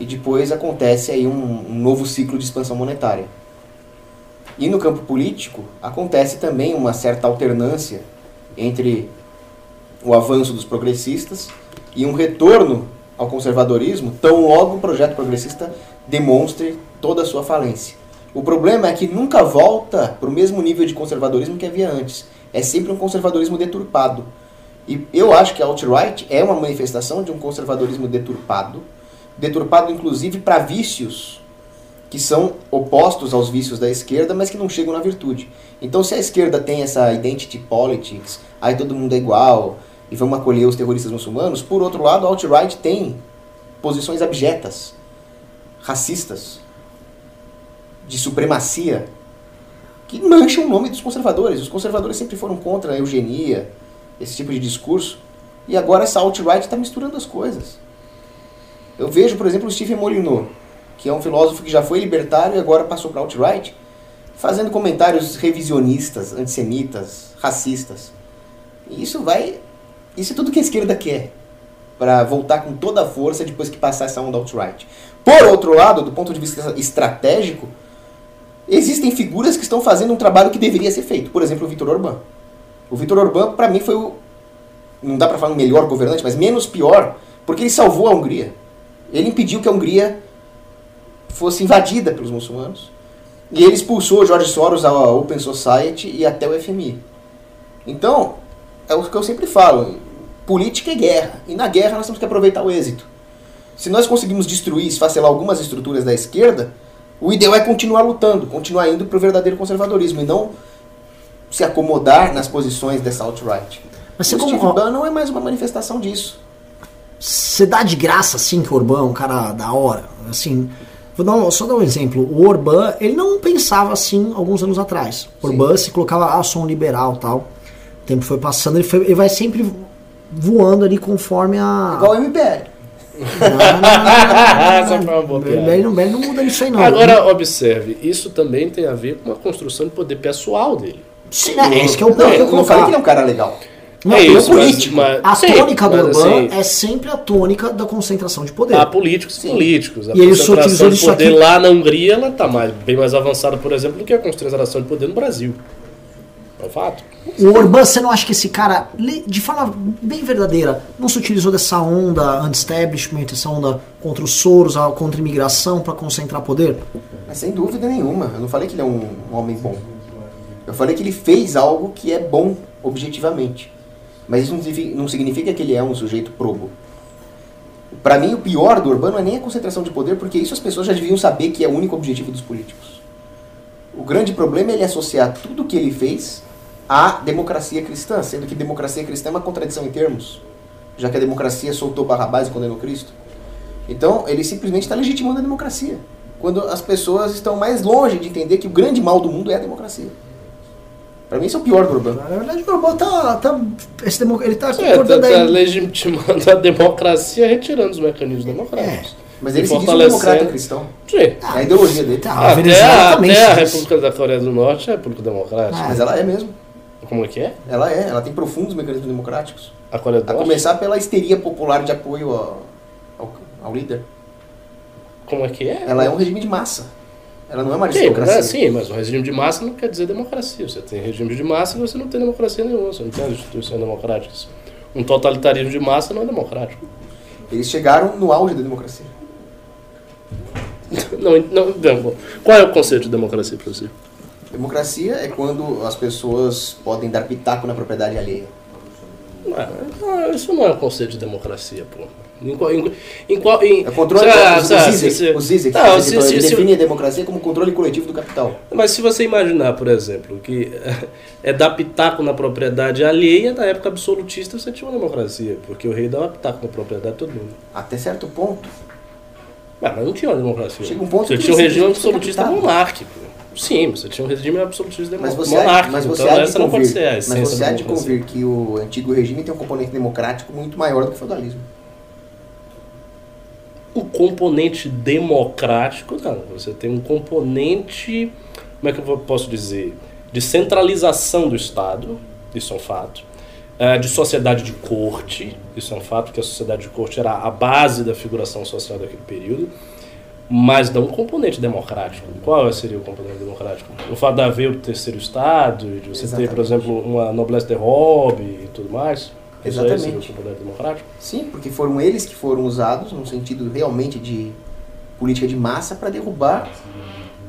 e depois acontece aí um, um novo ciclo de expansão monetária. E no campo político acontece também uma certa alternância entre o avanço dos progressistas e um retorno ao conservadorismo tão logo o projeto progressista demonstre toda a sua falência. O problema é que nunca volta para o mesmo nível de conservadorismo que havia antes. É sempre um conservadorismo deturpado. E eu acho que a alt-right é uma manifestação de um conservadorismo deturpado, deturpado inclusive para vícios que são opostos aos vícios da esquerda, mas que não chegam na virtude. Então, se a esquerda tem essa identity politics, aí todo mundo é igual e vamos acolher os terroristas muçulmanos, por outro lado, a alt-right tem posições abjetas, racistas, de supremacia, que mancham o nome dos conservadores. Os conservadores sempre foram contra a eugenia, esse tipo de discurso, e agora essa alt-right está misturando as coisas. Eu vejo, por exemplo, o Stephen Molyneux, que é um filósofo que já foi libertário e agora passou para alt-right, fazendo comentários revisionistas, antissemitas, racistas. E isso vai. Isso é tudo que a esquerda quer. Para voltar com toda a força depois que passar essa onda alt-right. Por outro lado, do ponto de vista estratégico, existem figuras que estão fazendo um trabalho que deveria ser feito. Por exemplo, o Vitor Orbán. O Vitor Orbán, para mim, foi o. Não dá para falar um melhor governante, mas menos pior, porque ele salvou a Hungria. Ele impediu que a Hungria fosse invadida pelos muçulmanos. E ele expulsou George Soros, a Open Society e até o FMI. Então, é o que eu sempre falo: política é guerra. E na guerra nós temos que aproveitar o êxito. Se nós conseguimos destruir, esfacelar algumas estruturas da esquerda, o ideal é continuar lutando, continuar indo para o verdadeiro conservadorismo e não se acomodar nas posições dessa alt-right. Mas você o Steve como- Bannon não é mais uma manifestação disso. Você dá de graça, assim, que o Orbán é um cara da hora. Assim, vou dar um- só dar um exemplo. O Orbán, ele não pensava assim alguns anos atrás. O Orbán se colocava, ah, sou um liberal tal. O tempo foi passando, ele, foi- ele vai sempre voando ali conforme a. Igual o MBL. Não, não, não, muda nisso aí, não. Agora, observe, isso também tem a ver com a construção de poder pessoal dele. Sim, né, é isso que é o Não, ponto que eu eu não falei que ele é um cara legal. Não, é isso, mas- político. mas- a sim, tônica do mas Orbán assim- é sempre a tônica da concentração de poder. Há políticos e políticos. A E ele só concentração de isso poder aqui- lá na Hungria ela está mais, bem mais avançada, por exemplo, do que a concentração de poder no Brasil. É fato. O Orbán, você não acha que esse cara, de forma bem verdadeira, não se utilizou dessa onda anti-establishment, essa onda contra os Soros, contra a imigração, para concentrar poder? Mas sem dúvida nenhuma. Eu não falei que ele é um, um homem bom. Eu falei que ele fez algo que é bom objetivamente. Mas isso não significa, não significa que ele é um sujeito probo. Para mim, o pior do Urbano não é nem a concentração de poder, porque isso as pessoas já deviam saber que é o único objetivo dos políticos. O grande problema é ele associar tudo o que ele fez à democracia cristã, sendo que democracia cristã é uma contradição em termos, já que a democracia soltou Barrabás e condenou Cristo. Então, ele simplesmente está legitimando a democracia, quando as pessoas estão mais longe de entender que o grande mal do mundo é a democracia. Para mim, isso é o pior do Urbano. Na verdade, o Orbán tá. tá esse ele tá É, tá, concordando tá aí. legitimando a democracia, retirando os mecanismos democráticos. Mas ele se diz um democrata cristão. Sim. É a ideologia dele. Tá, a Até, a, até a. República da Coreia do Norte é a República Democrática. Mas ela é mesmo. Como é que é? Ela é. Ela tem profundos mecanismos democráticos. A do A começar pela histeria popular de apoio ao, ao, ao líder. Como é que é? Ela é um regime de massa. Ela não é uma Sim, aristocracia. é, sim, mas o regime de massa não quer dizer democracia. Você tem regime de massa e você não tem democracia nenhuma. Você não tem instituições democráticas. Um totalitarismo de massa não é democrático. Eles chegaram no auge da democracia. Não, não, não. Qual é o conceito de democracia para você? Democracia é quando as pessoas podem dar pitaco na propriedade alheia. Ah, não, isso não é o conceito de democracia, pô. Em. Em, em qual em, É controle. Ah, o sabe, Zizek, se- o Zizek, se- define a democracia como controle coletivo do capital. Mas se você imaginar, por exemplo, que é dar pitaco na propriedade alheia, na época absolutista você tinha uma democracia, porque o rei dava pitaco na propriedade de todo mundo. Até certo ponto. Ah, mas não tinha uma democracia. Chega um ponto você que tinha um regime absolutista monárquico. Sim, você tinha um regime absolutista Mas você, há, monárquico. mas você então há de essa não pode ser a mas você há de convir que o antigo regime tem um componente democrático muito maior do que o feudalismo. O componente democrático, não. Você tem um componente, como é que eu posso dizer? De centralização do Estado, isso é um fato. De sociedade de corte, isso é um fato, porque a sociedade de corte era a base da figuração social daquele período. Mas não um componente democrático. Qual seria o componente democrático? O fato de haver o terceiro Estado, de você ter, por Exatamente. exemplo, uma noblesse de robe e tudo mais. Isso aí seria o Exatamente. poder democrático? Sim, porque foram eles que foram usados, num sentido realmente de política de massa, para derrubar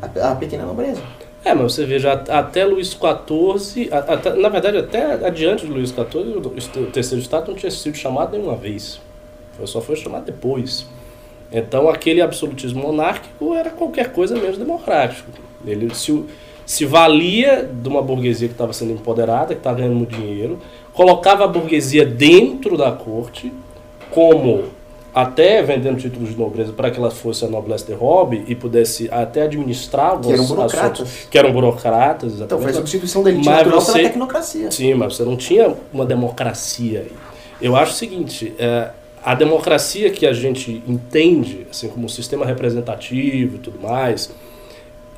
a, a pequena nobreza. É, mas você veja, até Luís XIV, até- na verdade, até adiante de Luís XIV, o terceiro Estado não tinha sido chamado nenhuma vez. Só foi chamado depois. Então, aquele absolutismo monárquico era qualquer coisa menos democrático. Ele se, se valia de uma burguesia que estava sendo empoderada, que estava ganhando muito dinheiro, colocava a burguesia dentro da corte, como até vendendo títulos de nobreza para que ela fosse a noblesse de hobby e pudesse até administrar Que eram burocratas. assuntos- que eram burocratas, Então foi a exatamente. substituição da elite Mas natural você- pela tecnocracia. Sim, mas você não tinha uma democracia. Eu acho o seguinte, é, a democracia que a gente entende, assim como um sistema representativo e tudo mais,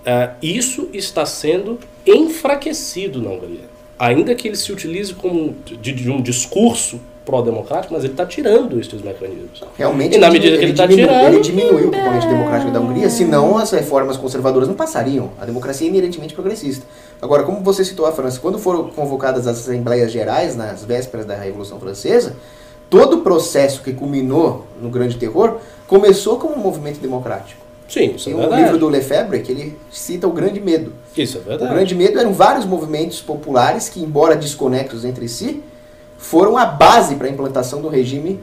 é, isso está sendo enfraquecido na Hungria. Ainda que ele se utilize como de, de um discurso pró-democrático, mas ele está tirando esses mecanismos. Realmente, E na ele medida que ele tá diminu- tirando- ele diminuiu o componente democrático da Hungria, senão as reformas conservadoras não passariam. A democracia é inerentemente progressista. Agora, como você citou a França, quando foram convocadas as Assembleias Gerais, nas vésperas da Revolução Francesa, todo o processo que culminou no Grande Terror começou como um movimento democrático. Sim, isso é Tem um verdade. livro do Lefebvre que ele cita o Grande Medo. Isso é O verdade. Grande Medo eram vários movimentos populares que, embora desconexos entre si, foram a base para a implantação do regime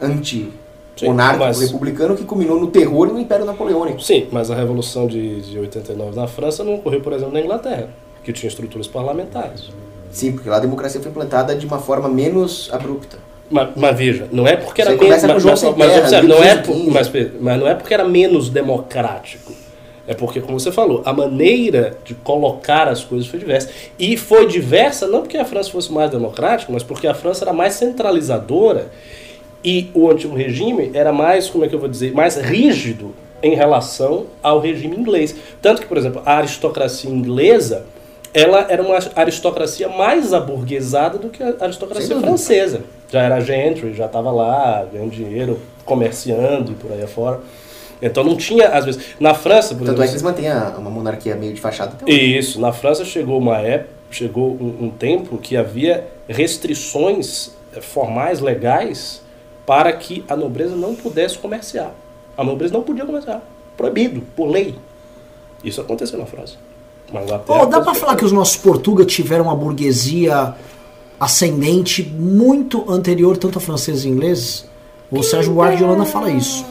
anti-monárquico Sim, mas- republicano que culminou no terror e no Império Napoleônico. Sim, mas a Revolução de, de 89 na França não ocorreu, por exemplo, na Inglaterra, que tinha estruturas parlamentares. Sim, porque lá a democracia foi implantada de uma forma menos abrupta. Mas, mas veja, não é porque era menos. Mas, mas, mas observe, não é, 1515. por- mas, mas não é porque era menos democrático. É porque, como você falou, a maneira de colocar as coisas foi diversa. E foi diversa não porque a França fosse mais democrática, mas porque a França era mais centralizadora e o antigo regime era mais, como é que eu vou dizer, mais rígido em relação ao regime inglês. Tanto que, por exemplo, a aristocracia inglesa, ela era uma aristocracia mais aburguesada do que a aristocracia francesa. Já era gentry, já estava lá, ganhando dinheiro, comerciando e por aí afora. Então não tinha, às vezes... Na França, por Tanto é que exemplo... eles mantêm a- uma monarquia meio de fachada até hoje. Isso, na França chegou uma época, chegou um, um tempo que havia restrições eh, formais, legais, para que a nobreza não pudesse comerciar. A nobreza não podia comerciar. Proibido, por lei. Isso aconteceu na França. Mas Pô, dá pra falar que os nossos portugueses tiveram uma burguesia ascendente muito anterior tanto a franceses e ingleses? O Sérgio Holanda fala isso.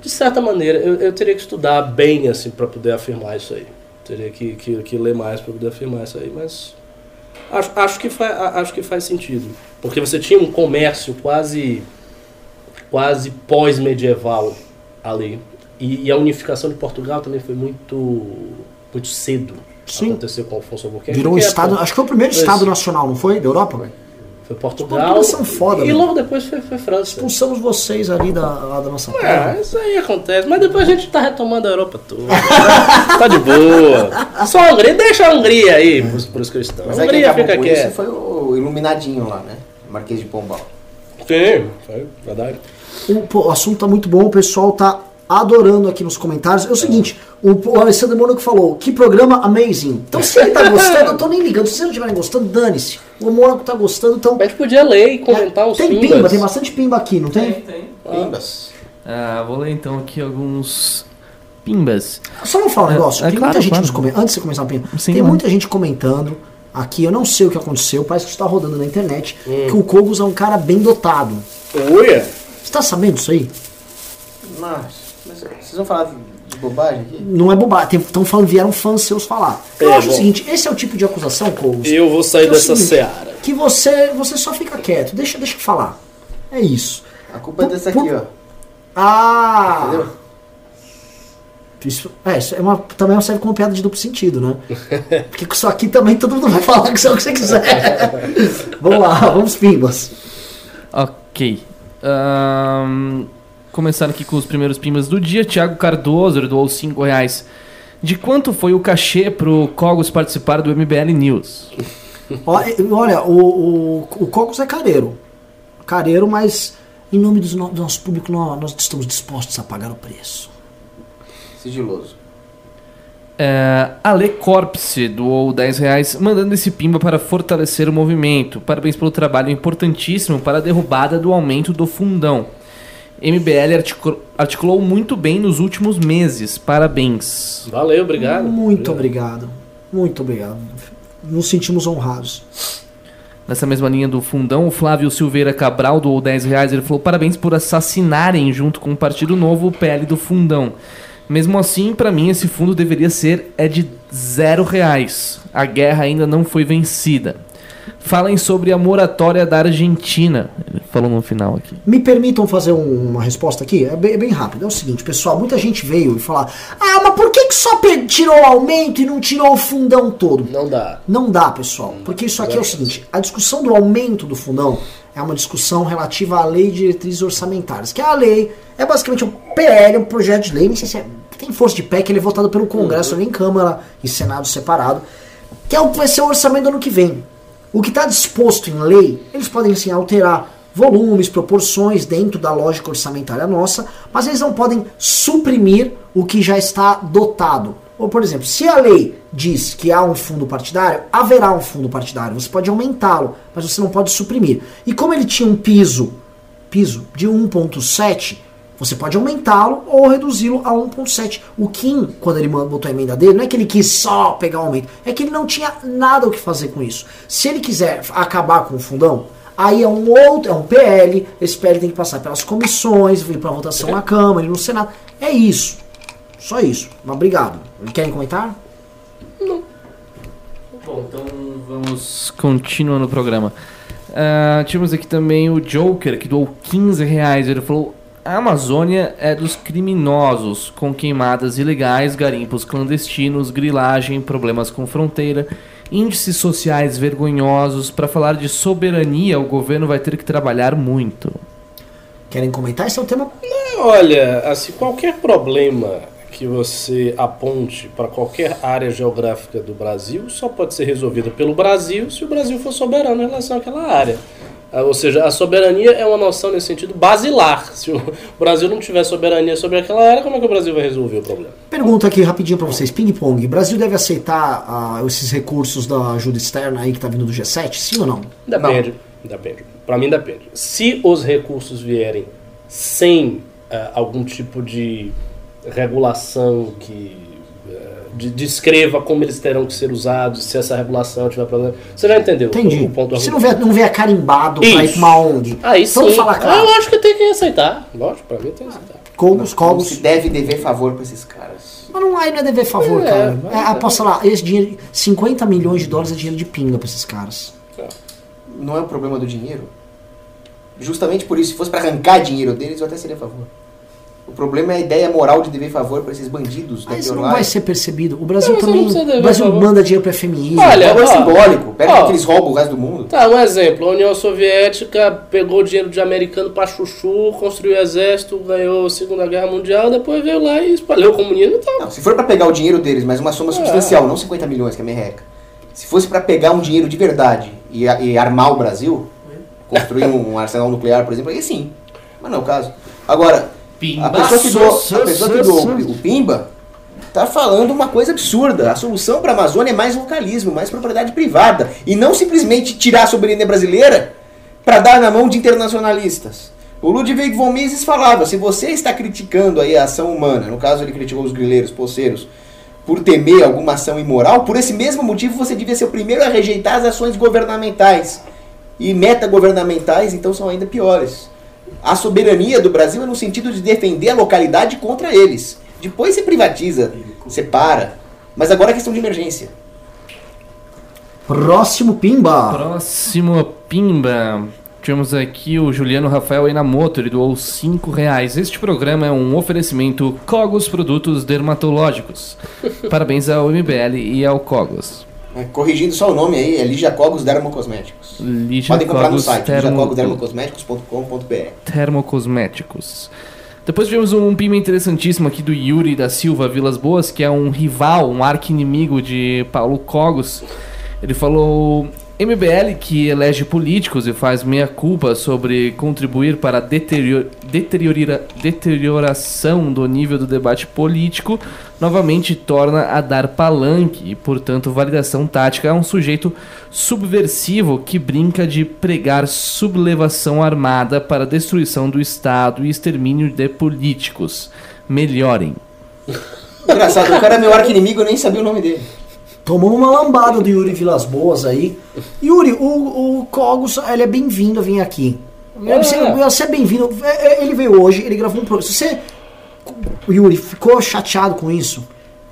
De certa maneira, eu, eu teria que estudar bem assim para poder afirmar isso aí. Teria que, que, que ler mais para poder afirmar isso aí, mas acho, acho, que fa, acho que faz sentido. Porque você tinha um comércio quase quase pós-medieval ali. E, e a unificação de Portugal também foi muito muito cedo. Sim. Aconteceu com Alfonso Albuquerque. Virou um é estado, acho que foi o primeiro Pois. estado nacional, não foi? Da Europa, velho? Foi Portugal. São foda, E velho. logo depois foi, foi França. Expulsamos vocês ali da, lá da nossa terra. isso aí acontece, mas depois a gente tá retomando a Europa toda. tá de boa. Só a Hungria, deixa a Hungria aí pros, pros cristãos. Mas a Hungria acabou fica com isso quieta. foi o iluminadinho lá, né? Marquês de Pombal. Sim, foi verdade. O, pô, o assunto tá muito bom, o pessoal tá adorando aqui nos comentários. É o seguinte, o, o Alessandro Mônaco falou, que programa amazing. Então se ele tá gostando, eu tô nem ligando. Se vocês não estiverem gostando, dane-se. O Mônaco tá gostando, então... A gente podia ler e comentar os tem pimbas. pimba, tem bastante pimba aqui, não tem? tem. Pimbas. Ah, vou ler então aqui alguns pimbas. Só vou falar um É, negócio. é tem claro, muita gente claro. nos comentando. Antes de você começar a pimba, Sim, tem mano. muita gente comentando aqui, eu não sei o que aconteceu, parece que está rodando na internet, Hum. que o Kogos é um cara bem dotado. Uia! Você tá sabendo disso aí? Mas, mas vocês vão falar de bobagem aqui? Não é bobagem. Estão falando, vieram fãs seus falar. Eu É, acho o bom. seguinte, esse é o tipo de acusação, Kogos, Eu vou sair é o dessa seguinte, seara. que você, você só fica quieto, deixa, deixa eu falar. É isso. A culpa é dessa aqui, ó. Ah! Entendeu? Isso, é, isso é uma, também serve como piada de duplo sentido, né? Porque com isso aqui também todo mundo vai falar que isso é o que você quiser. vamos lá, vamos pimbas. Ok. Ahn, começando aqui com os primeiros pimbas do dia. Thiago Cardoso ele doou 5 reais. De quanto foi o cachê pro Cogos participar do MBL News? Ó, Olha, o, o, o Cocos é careiro. Careiro, mas em nome dos no- do nosso público, nós, nós estamos dispostos a pagar o preço. Sigiloso. É, Ale Corpse doou 10 reais, mandando esse pimba para fortalecer o movimento. Parabéns pelo trabalho importantíssimo para a derrubada do aumento do fundão. MBL articu- articulou muito bem nos últimos meses. Parabéns. Valeu, obrigado. Muito obrigado. Muito obrigado. Nos sentimos honrados. Nessa mesma linha do fundão, o Flávio Silveira Cabral doou 10 reais. Ele falou: parabéns por assassinarem junto com o Partido Novo o PL do fundão. Mesmo assim, pra mim, esse fundo deveria ser é de zero reais. A guerra ainda não foi vencida. Falem sobre a moratória da Argentina. Ele falou no final aqui. Me permitam fazer um- uma resposta aqui? É bem, é bem rápido. É o seguinte, pessoal, muita gente veio e falar: Ah, mas por que, que só tirou o aumento e não tirou o fundão todo? Não dá. Não dá, pessoal, porque isso aqui é o seguinte: a discussão do aumento do fundão é uma discussão relativa à lei de diretrizes orçamentárias, que é a lei, é basicamente um PL, um projeto de lei, nem sei se é, tem força de pé, que ele é votado pelo Congresso, nem Câmara e Senado separado, que é o que vai ser o orçamento do ano que vem. O que está disposto em lei, eles podem sim alterar volumes, proporções dentro da lógica orçamentária nossa, mas eles não podem suprimir o que já está dotado. Ou, por exemplo, se a lei diz que há um fundo partidário, haverá um fundo partidário. Você pode aumentá-lo, mas você não pode suprimir. E como ele tinha um piso, piso de 1.7, você pode aumentá-lo ou reduzi-lo a 1.7. O Kim, quando ele botou a emenda dele, não é que ele quis só pegar o aumento, é que ele não tinha nada o que fazer com isso. Se ele quiser acabar com o fundão, aí é um outro, é um PL, esse PL tem que passar pelas comissões, vir para votação na Câmara e no Senado. É isso. Só isso. Mas obrigado. Querem comentar? Bom, então vamos continuando o programa. Ah, tivemos aqui também o Joker, que doou 15 reais. Ele falou: A Amazônia é dos criminosos, com queimadas ilegais, garimpos clandestinos, grilagem, problemas com fronteira, índices sociais vergonhosos. Para falar de soberania, o governo vai ter que trabalhar muito. Querem comentar? Esse é um tema. Olha, assim, qualquer problema que você aponte para qualquer área geográfica do Brasil só pode ser resolvido pelo Brasil se o Brasil for soberano em relação àquela área. Ah, Ou seja, a soberania é uma noção nesse sentido basilar. Se o Brasil não tiver soberania sobre aquela área, como é que o Brasil vai resolver o problema? Pergunta aqui rapidinho para vocês: ping-pong. O Brasil deve aceitar ah, esses recursos da ajuda externa aí que tá vindo do G7? Sim ou não? Depende. Depende. Para mim depende. Se os recursos vierem sem ah, algum tipo de regulação que de- descreva como eles terão que ser usados, se essa regulação tiver problema. Você já entendeu Entendi. o ponto Se não vier, não vier carimbado pra ir Isso. pra uma ONG. Aí Vamos sim. falar claro. Eu acho que tem que aceitar. Lógico, pra mim tem que aceitar. Cogos, Não se deve dever favor pra esses caras. Mas não, aí não é dever favor, É, cara. mas- É, aposta lá, esse dinheiro, 50 milhões de dólares é dinheiro de pinga pra esses caras. Não é o problema do dinheiro. Justamente por isso, se fosse pra arrancar dinheiro deles, eu até seria a favor. O problema é a ideia moral de dever favor pra esses bandidos da Mas não vai ser percebido. O Brasil Não, também. O Brasil favor. manda dinheiro pra FMI. Olha, É ó, simbólico. Pega ó. que eles roubam o resto do mundo. Tá, um exemplo. A União Soviética pegou dinheiro de americano pra chuchu, construiu exército, ganhou a Segunda Guerra Mundial, depois veio lá e espalhou o comunismo e tal. Não, se for pra pegar o dinheiro deles, mas uma soma substancial, não 50 milhões, que é merreca. Se fosse pra pegar um dinheiro de verdade e, a- e armar o Brasil, construir um, um arsenal nuclear, por exemplo, aí sim. Mas não é o caso. Agora, a pessoa que doou, a pessoa que doou o Pimba tá falando uma coisa absurda. A solução pra Amazônia é mais localismo, mais propriedade privada. E não simplesmente tirar a soberania brasileira pra dar na mão de internacionalistas. O Ludwig von Mises falava, se você está criticando aí a ação humana, no caso ele criticou os grileiros, poceiros, por temer alguma ação imoral, por esse mesmo motivo você devia ser o primeiro a rejeitar as ações governamentais. E metagovernamentais, então, são ainda piores. A soberania do Brasil é no sentido de defender a localidade contra eles. Depois você privatiza, separa. Mas agora é questão de emergência. Próximo Pimba. Próximo Pimba. Tivemos aqui o Juliano Rafael Enamoto, ele doou 5 reais. Este programa é um oferecimento Cogos Produtos Dermatológicos. Parabéns ao MBL e ao Cogos. É, corrigindo só o nome aí, é Ligia Cogos Dermocosméticos. Lígia Podem comprar no site, Termo- ligiacogosdermocosméticos.com.br. Termocosméticos. Depois tivemos um pimba interessantíssimo aqui do Yuri da Silva Vilas Boas, que é um rival, um arqui-inimigo de Paulo Cogos. Ele falou: MBL, que elege políticos e faz meia-culpa sobre contribuir para a deterior- deteriora- deterioração do nível do debate político, novamente torna a dar palanque e, portanto, validação tática a um sujeito subversivo que brinca de pregar sublevação armada para destruição do Estado e extermínio de políticos. Melhorem. Engraçado, o cara é meu arco-inimigo, eu nem sabia o nome dele. Tomamos uma lambada do Yuri Vilas Boas aí. Yuri, o, o Cogos, ele é bem-vindo a vir aqui. Ele, É. você, você é bem-vindo. É, Ele veio hoje, ele gravou um programa. Se você, Yuri, ficou chateado com isso,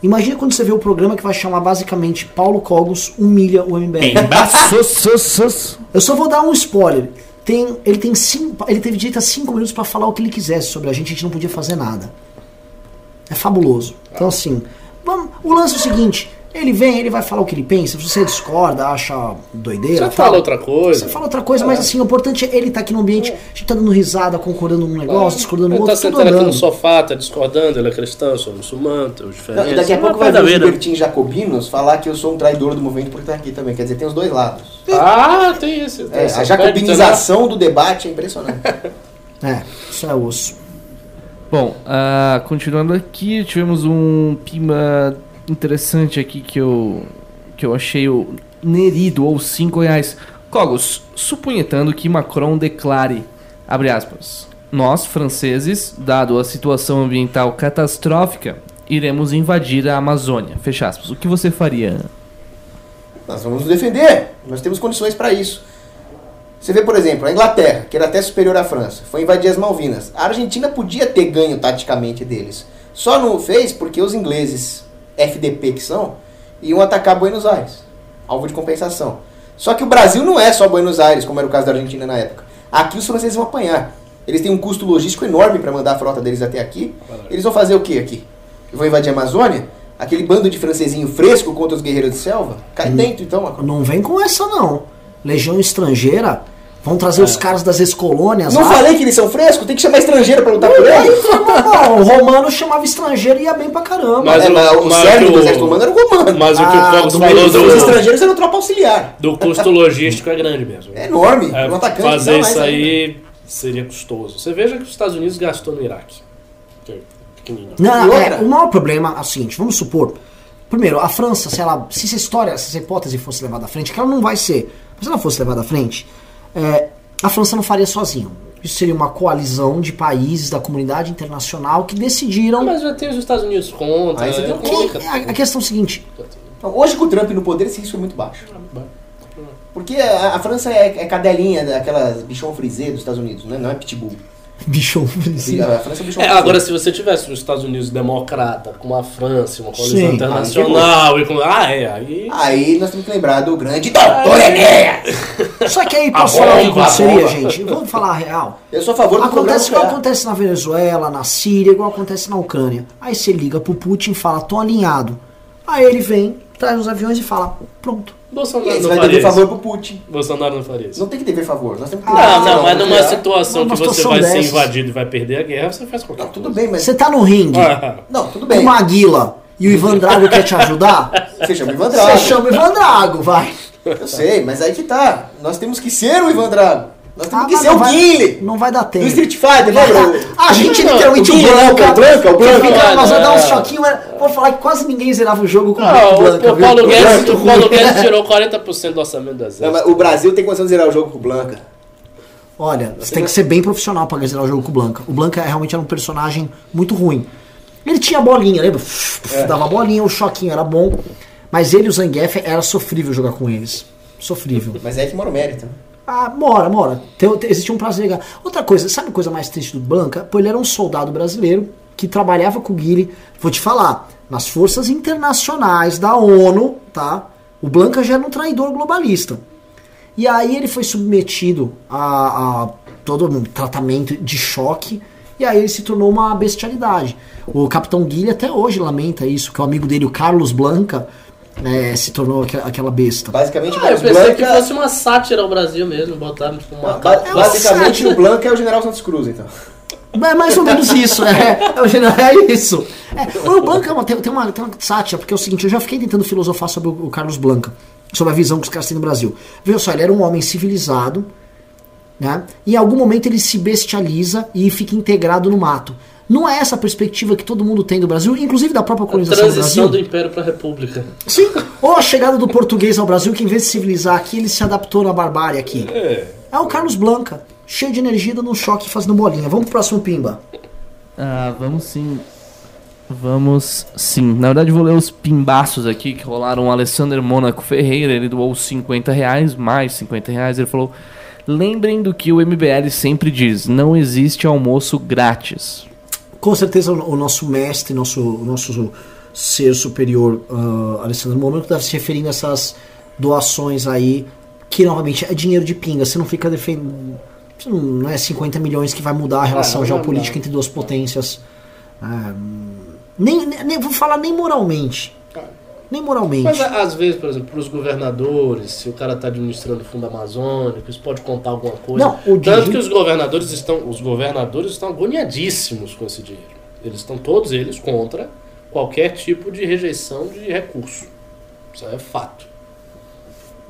imagina quando você vê o programa que vai chamar basicamente Paulo Cogos humilha o MBL. Eu só vou dar um spoiler. Tem, ele, tem cinco, ele teve direito a cinco minutos pra falar o que ele quisesse sobre a gente, a gente não podia fazer nada. É fabuloso. Então, assim, vamos, o lance é o seguinte: ele vem, ele vai falar o que ele pensa. Se você discorda, acha doideira. Você tal, fala outra coisa. Você fala outra coisa, mas assim, o importante é ele estar aqui no ambiente, a gente tá dando risada, concordando num negócio, discordando no Ele outro, tá tudo sentado aqui no sofá, tá discordando, ele é cristão, eu sou muçulmano, tem os Não, diferentes. e daqui a É pouco vai ver os vida. libertins jacobinos falar que eu sou um traidor do movimento por estar aqui também. Quer dizer, tem os dois lados. Ah, tem esse. Tem É, a jacobinização do debate é impressionante. É, isso é osso. Bom, ah, continuando aqui, tivemos um pima interessante aqui que eu, que eu achei o Nerido, ou 5 reais. Cogos, supunhetando que Macron declare, abre aspas, nós, franceses, dado a situação ambiental catastrófica, iremos invadir a Amazônia, fecha aspas. O que você faria? Nós vamos nos defender. Nós temos condições para isso. Você vê, por exemplo, a Inglaterra, que era até superior à França, foi invadir as Malvinas. A Argentina podia ter ganho taticamente deles. Só não fez porque os ingleses, FDP que são, iam atacar Buenos Aires. Alvo de compensação. Só que o Brasil não é só Buenos Aires, como era o caso da Argentina na época. Aqui os franceses vão apanhar. Eles têm um custo logístico enorme para mandar a frota deles até aqui. Eles vão fazer o que aqui? Vão invadir a Amazônia? Aquele bando de francesinho fresco contra os guerreiros de selva? Cai dentro então, Macron. Não vem com essa, não. Legião estrangeira, vão trazer os caras das ex-colônias. Não lá. falei que eles são frescos? Tem que chamar estrangeiro pra lutar por eles? não, o romano chamava estrangeiro e ia bem pra caramba. Mas É, o- mas o mas cerne o- do exército humano era o romano. Mas o que Ah, o do falou meio- Os do, estrangeiros eram tropa auxiliar. do custo logístico é grande mesmo. É enorme. É, um atacante fazer isso ainda. aí seria custoso. Você veja que os Estados Unidos gastou no Iraque. Que é. Não, é, o maior problema é o seguinte, vamos supor. Primeiro, a França, se ela. Se essa história, se essa hipótese fosse levada à frente, que ela não vai ser, mas se ela fosse levada à frente, é, a França não faria sozinha. Isso seria uma coalizão de países da comunidade internacional que decidiram. Mas já tem os Estados Unidos contra. Aí você tem Que- a, a questão é a seguinte: Então, hoje com o Trump no poder, esse risco é muito baixo. Porque a, a França é, é cadelinha daquelas bichão frisê dos Estados Unidos, né? não é pitbull. Bichão. A França é bichão É, agora, se você tivesse os Estados Unidos democrata, com a França, uma coalizão internacional, e com. Ah, é, aí. Aí nós temos que lembrar do grande Doutor Enéas. Só que aí A posso falar que a aconteceria, bomba. gente? Vamos falar a real. Eu sou a favor do Acontece igual nuclear. acontece na Venezuela, na Síria, igual acontece na Ucrânia. Aí você liga pro Putin e fala, tô alinhado. Aí ele vem, traz os aviões e fala, pronto. Bolsonaro você não vai faria dever isso. favor pro Putin. Bolsonaro não faria isso. Não tem que dever favor. Nós temos que Ah, Não, não, mas numa nuclear. situação Numa que você situação vai ser dessas. invadido e vai perder a guerra, você faz qualquer Não, tudo coisa. bem, mas. Você tá no ringue Ah, Não, tudo com bem. uma Maguila e o Ivan Drago quer te ajudar, Você chama o Ivan você Drago. chama o Ivan Drago, vai. Eu sei, mas aí que tá. Nós temos que ser o Ivan Drago. Nós temos Ah, que ser não o vai- Guile. Não vai dar Do tempo. Street Fighter, lembra? A gente Não, literalmente o não, Blanca, o Blanca, o Blanca. que fica, nós vai dar uns É. choquinhos, mas vou falar que quase ninguém zerava o jogo com o Não, Blanca. o? Paulo Guedes, Blanca, o Paulo Guedes tirou 40% do orçamento do exército. mas o Brasil tem condição de zerar o jogo com o Blanca. Olha, você tem que ser bem profissional pra zerar o jogo com o Blanca. O Blanca realmente era um personagem muito ruim. Ele tinha bolinha, lembra? É. Dava bolinha, o choquinho era bom. Mas ele e o Zangief era sofrível jogar com eles. Sofrível. Mas é que mora o mérito. Ah, mora, mora. Tem, tem, existia um prazer legal. Outra coisa, sabe a coisa mais triste do Blanca? Pô, ele era um soldado brasileiro que trabalhava com o Guile. Vou te falar, nas forças internacionais da ONU, tá? O Blanca já era um traidor globalista. E aí ele foi submetido a, a todo um tratamento de choque. E aí ele se tornou uma bestialidade. O Capitão Guilherme até hoje lamenta isso, que o amigo dele, o Carlos Blanca, é, se tornou aquela besta. Basicamente, o Ah, eu pensei que Blanca. fosse uma sátira ao Brasil mesmo, botaram tipo uma ba- capa. basicamente, o Blanca é o General Santos Cruz, então. É mais ou menos isso, é, é, o general- é isso. É, o Blanca é uma- tem, tem uma, tem uma sátira, porque é o seguinte, eu já fiquei tentando filosofar sobre o, o Carlos Blanca. sobre a visão que os caras têm no Brasil. Veja só, ele era um homem civilizado, né? E em algum momento ele se bestializa e fica integrado no mato. Não é essa a perspectiva que todo mundo tem do Brasil, inclusive da própria A colonização do transição Brasil. do Império para a República. Sim. Ou a chegada do português ao Brasil, que em vez de civilizar aqui, ele se adaptou na barbárie aqui. É. É o Carlos Blanca, cheio de energia, dando um choque e fazendo bolinha. Vamos pro próximo Pimba. Ah, vamos sim. Vamos sim. Na verdade, vou ler os pimbaços aqui que rolaram. O Alessandro Mônaco Ferreira, ele doou 50 reais, mais 50 reais. Ele falou: Lembrem do que o MBL sempre diz: não existe almoço grátis. Com certeza o o nosso mestre, nosso, o nosso ser superior, ah, Alessandro Momento, deve se referindo a essas doações aí, que novamente é dinheiro de pinga. Você não fica defendendo. Não, é 50 milhões que vai mudar a relação não, geopolítica não. entre duas potências. Ah, nem, nem, nem- vou falar nem moralmente. Nem moralmente. Mas às vezes, por exemplo, para os governadores, se o cara está administrando o fundo amazônico, isso pode contar alguma coisa. Não, o Tanto que os governadores estão, os governadores estão agoniadíssimos com esse dinheiro. Eles estão todos eles contra qualquer tipo de rejeição de recurso. Isso é fato.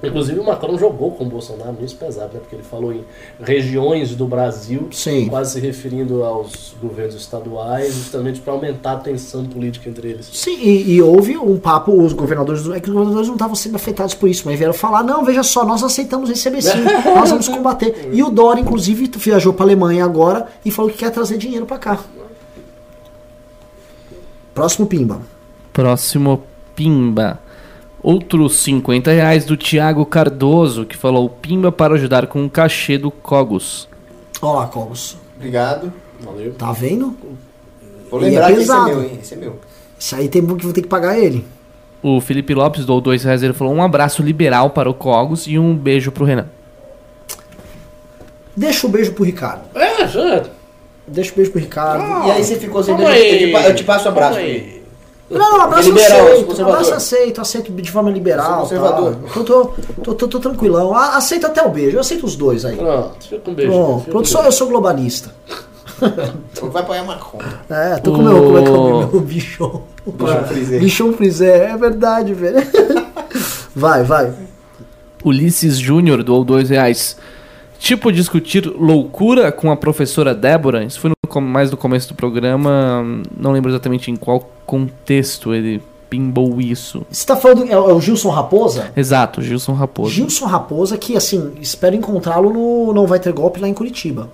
Inclusive o Macron jogou com o Bolsonaro nisso pesado, né? Porque ele falou em regiões do Brasil, Sim. quase se referindo aos governos estaduais, justamente para aumentar a tensão política entre eles. Sim, e, e houve um papo, os governadores, é que os governadores não estavam sendo afetados por isso, mas vieram falar, não, veja só, nós aceitamos receber sim, nós vamos combater. E o Dória, inclusive, viajou para Alemanha agora e falou que quer trazer dinheiro para cá. Próximo Pimba. Próximo Pimba. Outros 50 reais do Thiago Cardoso, que falou Pimba para ajudar com o cachê do Cogos. Olha lá, Cogos. Obrigado. Valeu. Tá vendo? Vou é lembrar que esse é pesado. meu, hein? Esse é meu. Isso aí tem que vou ter que pagar ele. O Felipe Lopes doou 2 reais. Ele falou um abraço liberal para o Cogos e um beijo pro Renan. Deixa o beijo pro Ricardo. É, já. Deixa o beijo pro Ricardo. E aí você ficou sem beijo. Eu te Eu te passo um abraço. Aí. Não, abraço liberal, aceito, abraço aceito, aceito de forma liberal. Conservador. Tá. Tô, tô, tô, tô, tô tranquilão. Aceito até o beijo, eu aceito os dois aí. Pronto, fica um beijo. Pronto, só eu sou globalista. Então Vai apoiar Macron. É, tô com o meu, como é que é o meu, bichão. Bichão frisé. Bichão frisé, é verdade, velho. Vai, vai. Ulisses Júnior doou 2 reais. Tipo, discutir loucura com a professora Débora. Isso foi no mais no começo do programa. Não lembro exatamente em qual contexto ele pimbou isso. Você tá falando, é, o é Gilson Raposa? Exato, Gilson Raposo. Gilson Raposa, que assim, espero encontrá-lo no Não Vai Ter Golpe lá em Curitiba.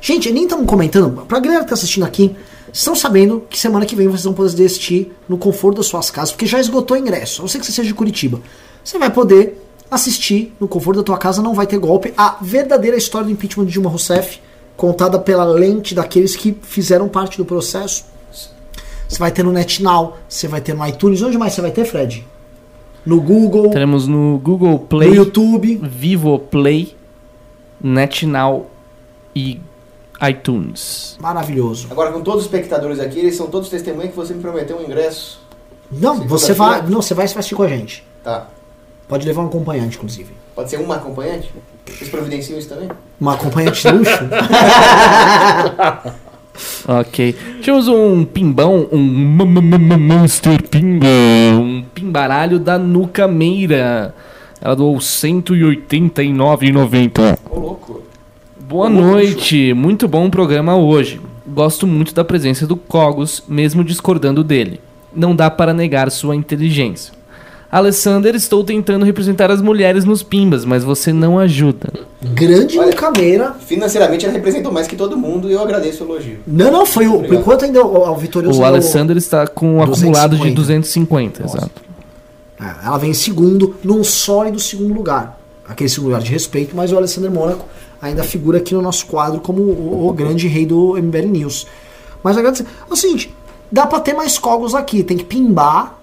Gente, nem estamos comentando, pra galera que tá assistindo aqui, estão sabendo que semana que vem vocês vão poder assistir no conforto das suas casas, porque já esgotou o ingresso, a não ser que você seja de Curitiba. Você vai poder assistir no conforto da tua casa, não vai ter golpe, a verdadeira história do impeachment de Dilma Rousseff, contada pela lente daqueles que fizeram parte do processo. Você vai ter no NetNow, você vai ter no iTunes, onde mais você vai ter, Fred? No Google, Teremos no Google no Play, YouTube. Vivo Play, NetNow e iTunes. Maravilhoso. Agora, com todos os espectadores aqui, eles são todos testemunhas que você me prometeu um ingresso. Não, você vai, não, você vai se assistir com a gente. Tá. Pode levar um acompanhante, inclusive. Pode ser uma acompanhante? Vocês providenciam isso também? Uma acompanhante de luxo? Ok. Tínhamos um pimbão, um Monster Pimba, um pimbaralho da Nuca Meira. Ela doou 189,90. Ô, louco. Boa noite, muito bom o programa hoje. Gosto muito da presença do Cogos, mesmo discordando dele. Não dá para negar sua inteligência. Alessander, estou tentando representar as mulheres nos pimbas, mas você não ajuda. Grande Olha. Financeiramente ela representou mais que todo mundo e eu agradeço o elogio. Não, não, foi o. Por enquanto ainda o, o Vitorioso. O ainda Alessander está com um 250. acumulado de 250, Nossa. exato. É, ela vem em segundo, num sólido segundo lugar. Aquele segundo lugar de respeito, mas o Alessandro Mônaco ainda figura aqui no nosso quadro como o, o grande rei do MBL News. Mas agradecer. É o seguinte, dá pra ter mais Cogos aqui, tem que pimbar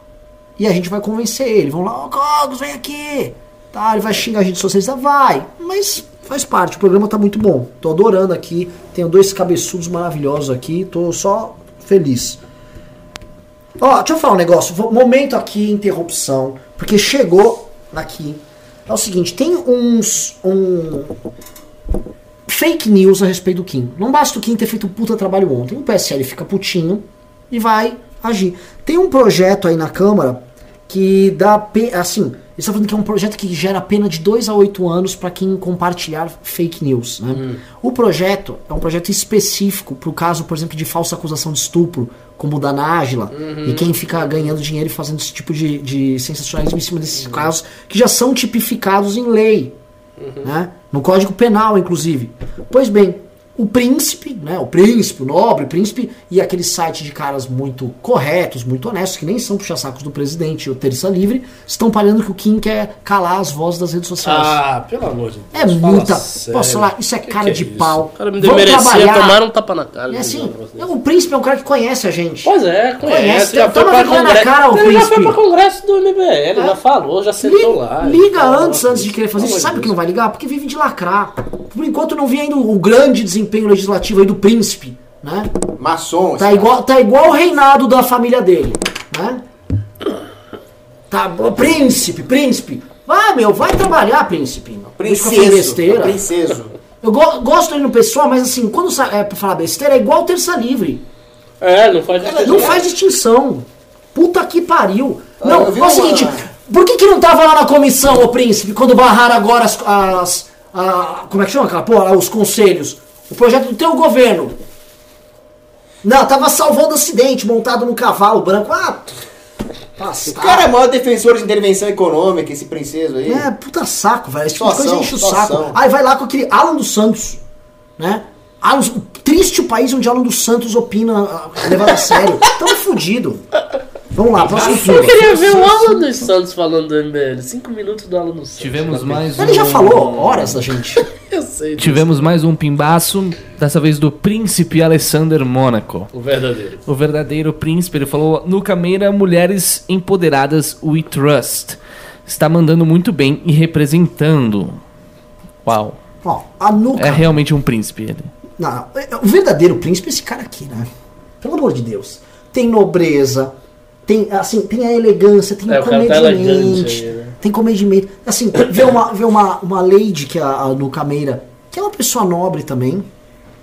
e a gente vai convencer ele. Vamos lá, ô Cogos, vem aqui. Tá, ele vai xingar a gente socialista, vai. Mas faz parte, o programa tá muito bom. Tô adorando aqui. Tenho dois cabeçudos maravilhosos aqui, tô só feliz. Ó, deixa eu falar um negócio. Momento aqui, interrupção. Porque chegou aqui. É o seguinte, tem uns. Um, fake news a respeito do Kim. Não basta o Kim ter feito um puta trabalho ontem. O PSL fica putinho e vai agir. Tem um projeto aí na Câmara que dá. Assim, Eles estão falando que é um projeto que gera pena de 2 a 8 anos para quem compartilhar fake news. Né? O projeto é um projeto específico para o caso, por exemplo, de falsa acusação de estupro, como o da Nájila, e quem fica ganhando dinheiro e fazendo esse tipo de, de sensacionalismo em cima desses casos, que já são tipificados em lei. Né? No Código Penal, inclusive. Pois bem, o príncipe, né, o príncipe, o nobre príncipe, e aquele site de caras muito corretos, muito honestos, que nem são puxa-sacos do presidente e o Terça Livre, estão palhando que o Kim quer calar as vozes das redes sociais. Ah, pelo amor de Deus. é fala muita. sério. Posso falar, isso é Que cara que é de isso? pau. O cara me Vamos merecia trabalhar. tomar um tapa na cara. É assim, o príncipe é um cara que conhece a gente. Pois é, conhece. Conhece, já foi toma pra na congresso. cara, ô ele já foi príncipe. pra congresso do MBL, já falou, já sentou Liga, lá. liga antes, antes de querer fazer isso. Sabe que não vai ligar? Porque vive de lacrar. Por enquanto não vi ainda o grande desempenho legislativo aí do príncipe, né? Maçom. Tá igual, tá igual o reinado da família dele, né? Tá, príncipe, príncipe. Vai, meu, vai trabalhar, príncipe. Princeso. besteira. Princeso. Eu go- gosto dele no pessoal, mas assim, quando é pra falar besteira, é igual terça livre. É, não faz diferença. Não faz distinção. Puta que pariu. Não, eu vi é o uma- seguinte, por que, que não tava lá na comissão, ô príncipe, quando barraram agora as. as- a- como é que chama aquela porra? Os conselhos. O projeto do teu governo. Não, tava salvando acidente, montado num cavalo branco. Ah, O passa. cara é o maior defensor de intervenção econômica, esse princeso aí. É, puta saco, velho. Esse tipo de coisa enche o situação. saco. Aí vai lá com aquele Alan dos Santos, né? Alan, triste o país onde Alan dos Santos opina levado a sério. Tamo fudido. Vamos lá, próximo Eu filme. queria ver o Alan dos Santos falando do MBL. Cinco minutos do Alan dos Santos. Tivemos mais Ele já um- falou horas da gente. Eu sei. disso. Tivemos mais um pimbaço, dessa vez do príncipe Alessander Mônaco. O verdadeiro. O verdadeiro príncipe, ele falou: No Cameira, mulheres empoderadas, we trust. Está mandando muito bem e representando. Uau. Ó, a nuca. É realmente um príncipe ele. Não, é- o verdadeiro príncipe é esse cara aqui, né? Pelo amor de Deus. Tem nobreza, tem assim, tem a elegância, tem É, o tá comedimento. né? Tem comedimento. Assim, vê uma, vê uma, uma lady que é a, a Nuca Meira, que é uma pessoa nobre também.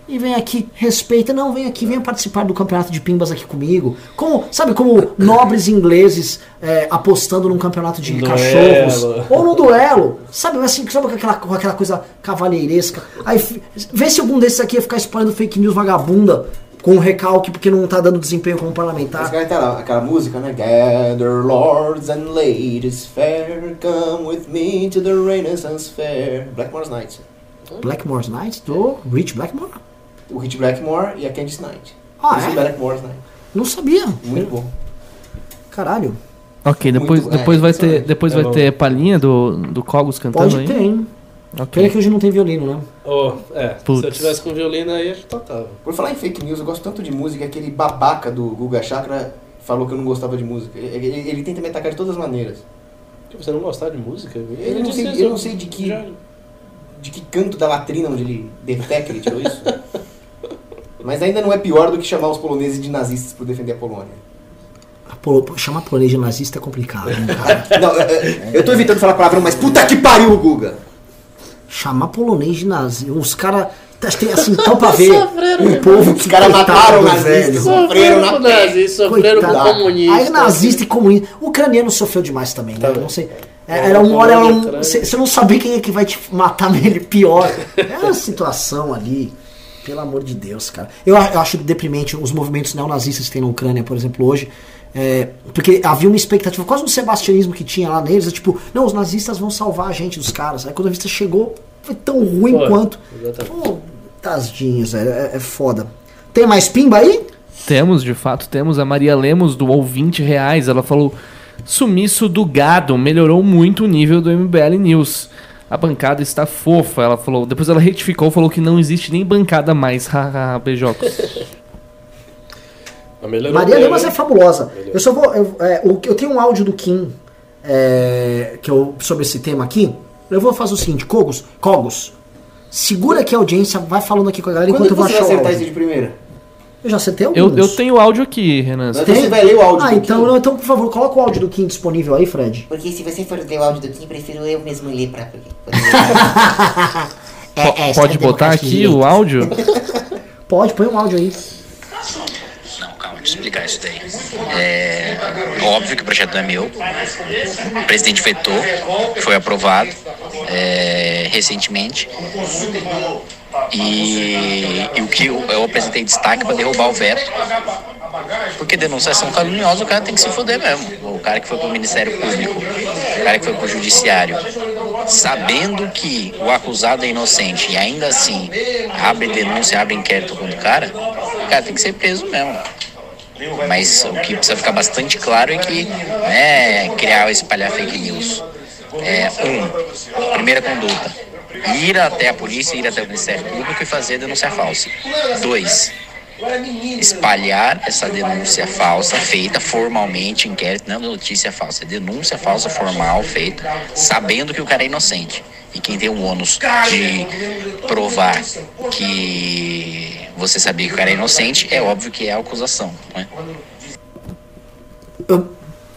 E vem aqui, respeita, não, vem aqui, venha participar do campeonato de pimbas aqui comigo. Como, sabe, como nobres ingleses é, apostando num campeonato de Um cachorros. duelo. Ou no duelo. Sabe, assim, sabe com aquela, com aquela coisa cavalheiresca. Aí vê se algum desses aqui ia ficar espalhando fake news vagabunda com um recalque porque não tá dando desempenho como Esse parlamentar. cara tá lá, aquela música, né? Gather lords and ladies fair, come with me to the Renaissance Fair. Blackmore's Night. Blackmore's Night do Rich Blackmore? O Hit Blackmore e a Candice Night. Ah, Esse é? Blackmore's Night. Não sabia. Muito bom. Caralho. Ok, depois, Muito- é, depois vai excelente. ter, depois É vai ter palhinha do, do Cogos cantando Pode aí? ter, hein? Pena Ok. que hoje não tem violino, né? Oh, é, Putz. se eu tivesse com violino aí, a gente tocava. Por falar em fake news, eu gosto tanto de música, aquele babaca do Guga Chakra falou que eu não gostava de música. Ele, ele- ele tenta me atacar de todas as maneiras. Que você não gostar de música? Eu não sei- eu não sei de que- já- De que canto da latrina onde ele defeca ele tirou isso? Mas ainda não é pior do que chamar os poloneses de nazistas por defender a Polônia. A chamar polonês de nazista é complicado, hein, cara? Não, é, é, eu tô evitando falar palavrão, mas puta que pariu, Guga! Chamar polonês de nazista. Os caras tem assim, tão pra ver Sofreram, um né? povo Os que caras coitado, mataram velho. nazistas. Sofreram Sofreram na com pele. sofreram com comunista. Aí nazista e comunista. O ucraniano sofreu demais também, né? Tá. Eu não sei. É, Era um hora, era um. Você não sabia quem é que vai te matar nele pior. É uma situação ali. Pelo amor de Deus, cara. Eu, eu acho deprimente os movimentos neonazistas que tem na Ucrânia, por exemplo, hoje. É, porque havia uma expectativa, quase um sebastianismo que tinha lá neles. É tipo, não, os nazistas vão salvar a gente dos caras. Aí quando a vista chegou, foi tão ruim quanto. Pô, tadinhos, velho. É, é foda. Tem mais pimba aí? Temos, de fato, temos a Maria Lemos doou 20 reais. Ela falou: Sumiço do gado melhorou muito o nível do MBL News. A bancada está fofa. Ela falou. Depois ela retificou, falou que não existe nem bancada mais. Haha, beijocos. Maria Lemas é fabulosa. Eu só vou. Eu, é, o- eu tenho um áudio do Kim é, que eu, sobre esse tema aqui. Eu vou fazer o seguinte, Cogos, Cogos, segura aqui a audiência, vai falando aqui com a galera Quando enquanto eu vou você vai achar o acertar isso de primeira? Eu já acertei Eu, alguns. eu tenho o áudio aqui, Renan. Mas Tem? você vai ler o áudio Ah, do então, Kim. não, então, por favor, coloca o áudio do Kim disponível aí, Fred. Porque se você for ler o áudio do Kim, prefiro eu mesmo ler pra. É, é, Pode é botar aqui o áudio? Pode, põe um áudio aí. Não, calma, deixa eu explicar isso daí. É, óbvio que o projeto não é meu. O presidente vetou, foi aprovado é, recentemente. E, e o que eu, eu apresentei destaque para derrubar o veto. Porque denunciação caluniosa o cara tem que se foder mesmo. O cara que foi pro Ministério Público, o cara que foi pro Judiciário, sabendo que o acusado é inocente e ainda assim abre denúncia, abre inquérito contra o cara, o cara tem que ser preso mesmo. Mas o que precisa ficar bastante claro é que não é criar ou espalhar fake news. É, um, primeira conduta, ir até a polícia, ir até o Ministério Público e fazer denúncia falsa. Dois, espalhar essa denúncia falsa feita formalmente, inquérito, não é notícia falsa, é denúncia falsa formal feita, sabendo que o cara é inocente. E quem tem o ônus de provar que você sabia que o cara é inocente, é óbvio que é a acusação. É? Eu-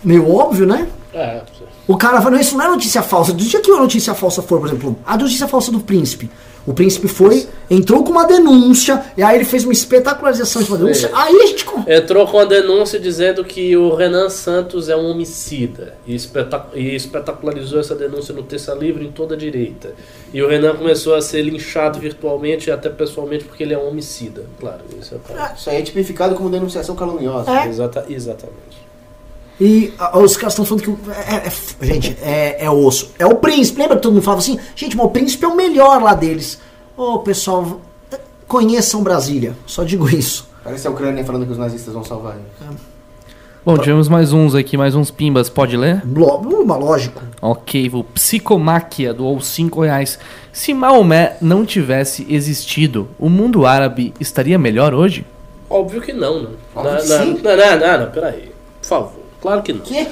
meio óbvio, né? É, O cara fala, não, isso não é notícia falsa. Do dia que a notícia falsa for, por exemplo, a notícia falsa do príncipe. O príncipe foi, entrou com uma denúncia, e aí ele fez uma espetacularização de uma denúncia. Aí a gente. entrou com a denúncia dizendo que o Renan Santos é um homicida e, espetac- e espetacularizou essa denúncia no Terça Livre em toda a direita. E o Renan começou a ser linchado virtualmente e até pessoalmente porque ele é um homicida. Claro, isso é claro. Isso aí é tipificado como denunciação caluniosa. É. Exata, exatamente. E ah, os caras estão falando que. é- é- é- gente, é, é osso. É o príncipe. Lembra que todo mundo falava assim? Gente, mas o príncipe é o melhor lá deles. Ô, pessoal, conheçam Brasília. Só digo isso. Parece a Ucrânia falando que os nazistas vão salvar ele. Bom, tivemos mais uns aqui, mais uns pimbas. Pode ler? Uma lógico. Ok, o Psicomáquia doou 5 reais. Se Maomé não tivesse existido, o mundo árabe estaria melhor hoje? Óbvio que não, né? Óbvio não, que não, sim. não, não, não, não, peraí. Por favor. Claro que não. Que?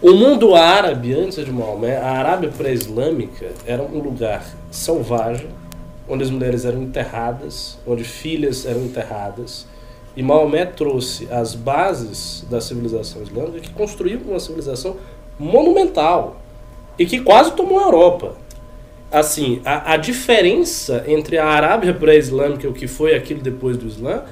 O mundo árabe, antes de Maomé, a Arábia pré-islâmica era um lugar selvagem, onde as mulheres eram enterradas, onde filhas eram enterradas. E Maomé trouxe as bases da civilização islâmica que construiu uma civilização monumental e que quase tomou a Europa. Assim, a, a diferença entre a Arábia pré-islâmica e o que foi aquilo depois do Islã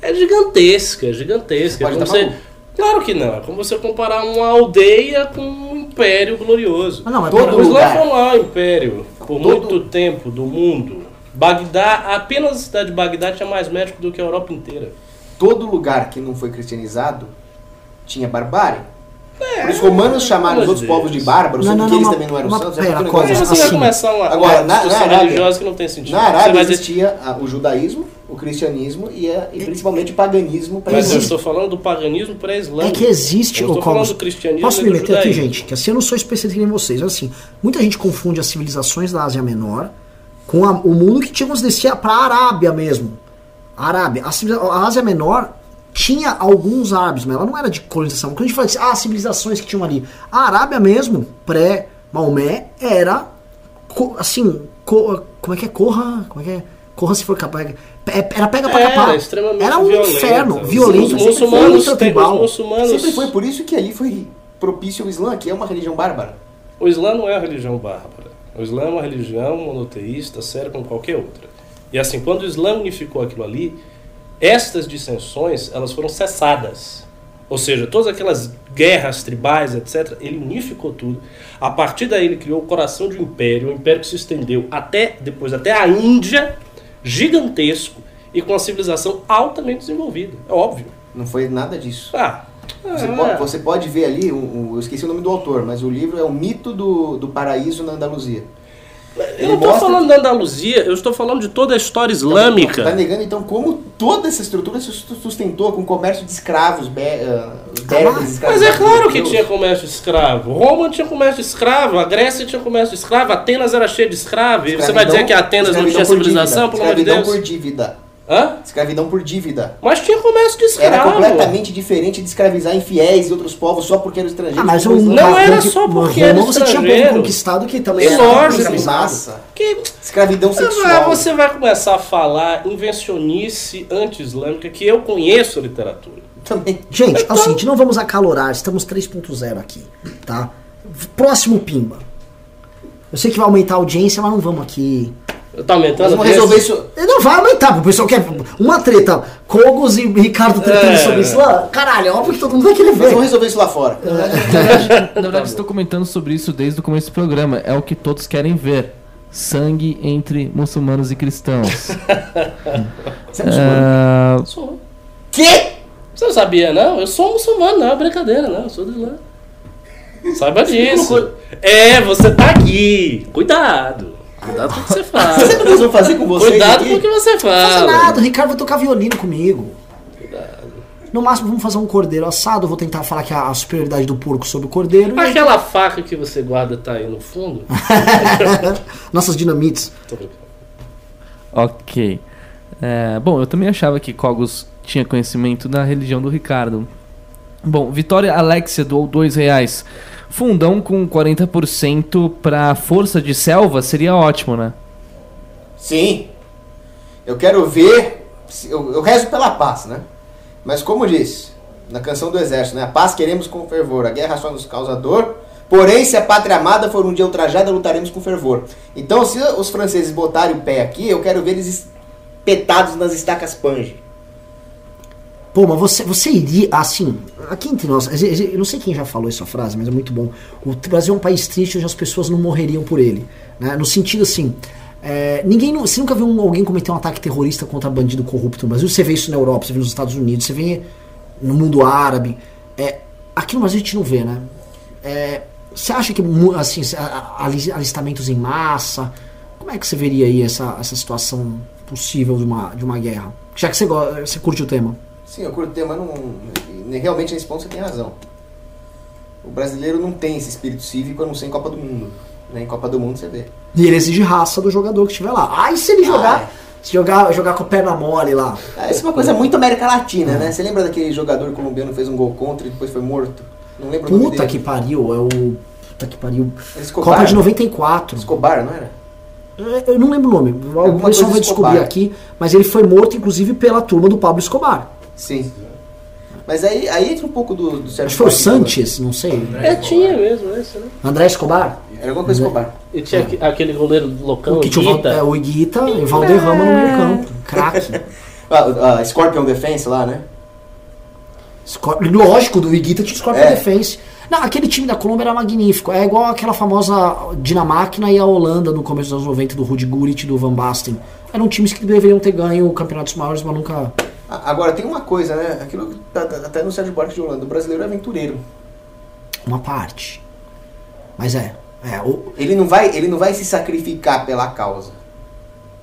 é gigantesca, gigantesca. Pode como tá você-. Claro que não. É como você comparar uma aldeia com um império glorioso. Mas não, mas Todo O Islã lugar. foi o maior império por Todo- muito tempo do mundo. Bagdá, apenas a cidade de Bagdá tinha mais médico do que a Europa inteira. Todo lugar que não foi cristianizado tinha barbárie. Por isso, os romanos chamaram os outros amor de povos de Deus. bárbaros, Não, sendo não, que não, eles mas- também não eram mas santos. pera, é coisa, você vai assim, começar uma, agora, uma na- na discussão Arábia- religiosa que não tem sentido. Na Arábia dizer- existia o judaísmo, o cristianismo e, a- e principalmente o paganismo. Mas eu estou falando do paganismo É pré-islâmico. que existe Eu o estou falando do cristianismo Posso me meter aqui, gente? Que assim, eu não sou especialista nem vocês. mas, Assim, muita gente confunde as civilizações da Ásia Menor com a- o mundo que tínhamos descer para a Arábia mesmo. A Arábia. A, a Ásia Menor tinha alguns árabes, mas ela não era de colonização. Quando a gente fala assim, ah, civilizações que tinham ali. A Arábia mesmo, pré-Maomé, era assim, co- como é que é? Corra, como é que é? Corra se for capaz. É- Era pega pra Era capar. extremamente Era um violenta. inferno, Os- violento, Os muçulmanos, têm- os ultra-tribal. muçulmanos Sempre foi por isso que ali foi propício ao Islã, que é uma religião bárbara. O Islã não é uma religião bárbara. O Islã é uma religião monoteísta, séria como qualquer outra. E assim, quando o Islã unificou aquilo ali, estas dissensões elas foram cessadas. Ou seja, todas aquelas guerras tribais, etc., ele unificou tudo. A partir daí ele criou o coração de um império, um império que se estendeu até depois até a Índia, gigantesco e com a civilização altamente desenvolvida. É óbvio. Não foi nada disso. Ah, Você, ah, pode, você pode ver ali, o, o- eu esqueci o nome do autor, mas o livro é o mito do, do paraíso na Andaluzia. Eu não estou mostra falando da Andaluzia, eu estou falando de toda a história islâmica. Tá negando então como toda essa estrutura se sustentou com o comércio de escravos, be, uh, berbers escravos. Mas é claro que tinha comércio de escravo. Roma tinha comércio de escravo, a Grécia tinha comércio de escravo, Atenas era cheia de escravo. E você vai dizer que Atenas não tinha civilização, pelo amor de Deus? por dívida. Hã? Escravidão por dívida. Mas tinha comércio de Era escravo. completamente diferente de escravizar infiéis e outros povos só porque eram estrangeiros. Ah, mas o Não era porque- só porque era você tinha povo estrangeiro. conquistado que também era lógico, escravizado. massa. Que Escravidão Ah, sexual. você vai começar a falar invencionice anti-islâmica que eu conheço a literatura. Também. Gente, é Então- o seguinte, não vamos acalorar, estamos 3.0 aqui, tá? Próximo Pimba. Eu sei que vai aumentar a audiência, mas não vamos aqui. Tá aumentando Vamos resolver isso. Ele não vai aumentar, o pessoal quer uma treta. Cogos e Ricardo tretando É. sobre isso lá. Caralho, é óbvio que todo mundo vai querer Mas vamos ver. resolver isso lá fora. Na verdade, estou comentando sobre isso desde o começo do programa. É o que todos querem ver. Sangue entre muçulmanos e cristãos. Você é muçulmano? Ah, Sou. Quê? Você não sabia, não? Eu sou muçulmano, não é brincadeira, não. Eu sou de lá. Saiba disso. É, você tá aqui. Cuidado. Cuidado com o que você fala. Sabe o que nós vamos fazer com vocês Cuidado aqui? com o que você Não faça fala. nada, o Ricardo vai tocar violino comigo. No máximo, vamos fazer um cordeiro assado. Eu vou tentar falar que a, a superioridade do porco sobre o cordeiro. e- Aquela faca que você guarda tá aí no fundo? Nossas dinamites. Ok. É, bom, eu também achava que Cogos tinha conhecimento da religião do Ricardo. Bom, Vitória Alexia doou dois reais. Fundão com 40% pra força de selva seria ótimo, né? Sim. Eu quero ver. Eu, eu rezo pela paz, né? Mas como disse na canção do exército, né? A paz queremos com fervor, a guerra só nos causa dor. Porém, se a pátria amada for um dia ultrajada, lutaremos com fervor. Então, se os franceses botarem o pé aqui, eu quero ver eles espetados nas estacas Pange. Pô, mas você, você iria, assim, aqui entre nós, eu não sei quem já falou essa frase, mas é muito bom. O Brasil é um país triste onde as pessoas não morreriam por ele. Né? No sentido assim, é, ninguém, você nunca viu alguém cometer um ataque terrorista contra bandido corrupto no Brasil. Você vê isso na Europa, você vê nos Estados Unidos, você vê no mundo árabe. É, aqui no Brasil a gente não vê, né? É, você acha que, assim, alistamentos em massa, como é que você veria aí essa, essa situação possível de uma, de uma guerra? Já que você, você curte o tema. Sim, eu curto o tema, não, realmente nesse ponto você tem razão. O brasileiro não tem esse espírito cívico a não ser em Copa do Mundo. Né? Em Copa do Mundo você vê. E ele exige raça do jogador que estiver lá. Aí se ele jogar, Ah, se jogar, jogar com a perna mole lá. Ah, Isso é uma coisa muito América Latina, né? Você lembra daquele jogador colombiano que fez um gol contra e depois foi morto? Não lembro o nome Puta dele. que pariu, é o. Puta que pariu. Escobar. Copa de 94. Escobar, não era? É, Eu não lembro o nome. O pessoal vai descobrir aqui. Mas ele foi morto, inclusive, pela turma do Pablo Escobar. Sim. Mas aí, aí entra um pouco do, do Acho Sérgio que foi o Guardiola. Sanches, não sei. É, tinha mesmo esse, né? André Escobar? Era alguma coisa Escobar. E tinha aque- aquele goleiro loucão, O que tinha o Val- Guita. é, o Iguita e o Valderrama no meio campo. Craque. Ah, a Scorpion Defense lá, né? Scor- Lógico, do Iguita tinha Scorpion É. Defense. Não, aquele time da Colômbia era magnífico. É igual aquela famosa Dinamáquina e a Holanda no começo dos anos 90 do Rudy Gullit e do Van Basten. Eram times que deveriam ter ganho campeonatos maiores, mas nunca. Agora, tem uma coisa, né? Aquilo que tá, tá, até no Sérgio Buarque de Holanda. O brasileiro é aventureiro. Uma parte. Mas é. É, o, Ele não vai, ele não vai se sacrificar pela causa.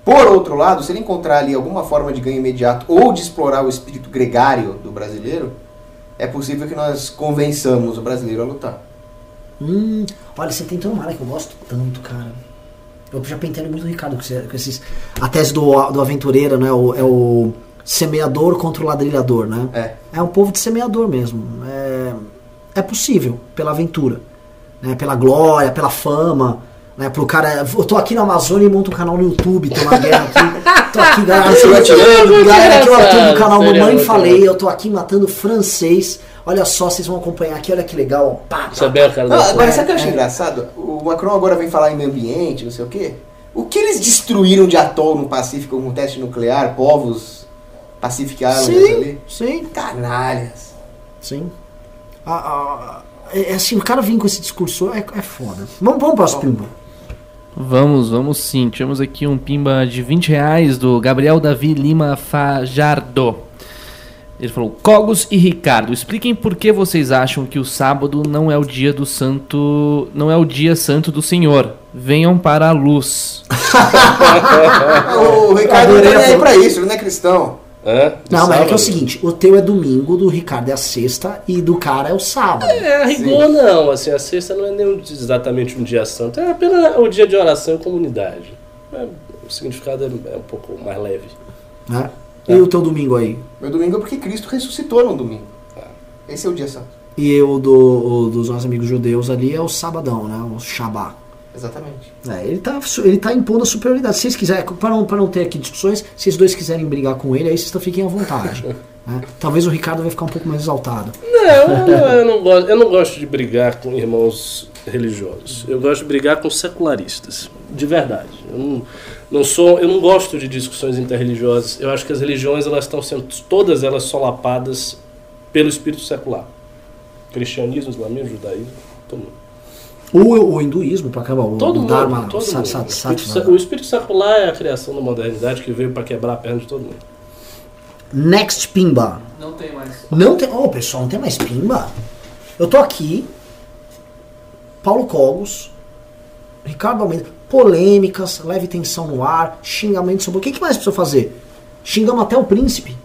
Por outro lado, se ele encontrar ali alguma forma de ganho imediato ou de explorar o espírito gregário do brasileiro, é possível que nós convençamos o brasileiro a lutar. Hum, olha, você tem tão mala que eu gosto tanto, cara. Eu já pentei muito o Ricardo com esses. A tese do, do aventureiro, né? O, é o semeador contra o ladrilhador, né? É. É um povo de semeador mesmo. É, é possível, pela aventura. Né? Pela glória, pela fama. Né? Pro cara. Eu tô aqui na Amazônia e monto um canal no YouTube, tô na guerra aqui. Tô aqui, galera. Galera, aqui eu atuo no canal seria Mamãe Falei, eu tô aqui matando francês. Olha só, vocês vão acompanhar aqui, olha que legal. Pá, pá, Sabia, cara? Não, agora, sabe o que eu acho engraçado? O Macron agora vem falar em meio ambiente, não sei o quê. O que eles destruíram de atol no Pacífico com teste nuclear, povos pacificaram Sim, ali? sim, Canalhas. sim. Ah, ah, é é assim, o cara vir com esse discurso é, é foda. Vamos, vamos para os pimba. Vamos, vamos sim. Tivemos aqui um pimba de 20 reais do Gabriel Davi Lima Fajardo. Ele falou: Cogos e Ricardo, expliquem por que vocês acham que o sábado não é o dia do santo. não é o dia santo do Senhor. Venham para a luz. o Ricardo não tá a aí pra isso, ele não é cristão. De Não, mas é que é o sábado? seguinte: o teu é domingo, do Ricardo é a sexta e do cara é o sábado. É, a rigor não, assim, a sexta não é nem exatamente um dia santo, é apenas o dia de oração em comunidade. É, o significado é, é um pouco mais leve. Né? E o teu domingo aí? Meu domingo é porque Cristo ressuscitou no domingo. Esse é o dia santo. E o, do, o dos nossos amigos judeus ali é o sabadão, né? O Shabá. Exatamente. É, ele, tá, su- ele tá impondo a superioridade. Se vocês quiserem, para não, pra não ter aqui discussões, se vocês dois quiserem brigar com ele, aí vocês fiquem à vontade. né? Talvez o Ricardo vai ficar um pouco mais exaltado. Não, eu, eu não gosto, eu não gosto de brigar com irmãos religiosos. Eu gosto de brigar com secularistas, de verdade. Eu não, não sou, eu não gosto de discussões interreligiosas. Eu acho que as religiões elas estão sendo todas elas solapadas pelo espírito secular. Cristianismo, islamismo, judaísmo, todo mundo. O, o hinduísmo, para acabar, o Todo mundo, Dharma, todo mundo. sa- O espírito, sattva. se- o espírito secular é a criação da modernidade que veio para quebrar a perna de todo mundo. Next Pimba. Não tem mais. Não tem. Ô, pessoal, não tem mais Pimba? Eu tô aqui. Paulo Cogos. Ricardo Almeida. Polêmicas, leve tensão no ar, xingamentos sobre. O que, que mais precisa fazer? Xingamos até o príncipe.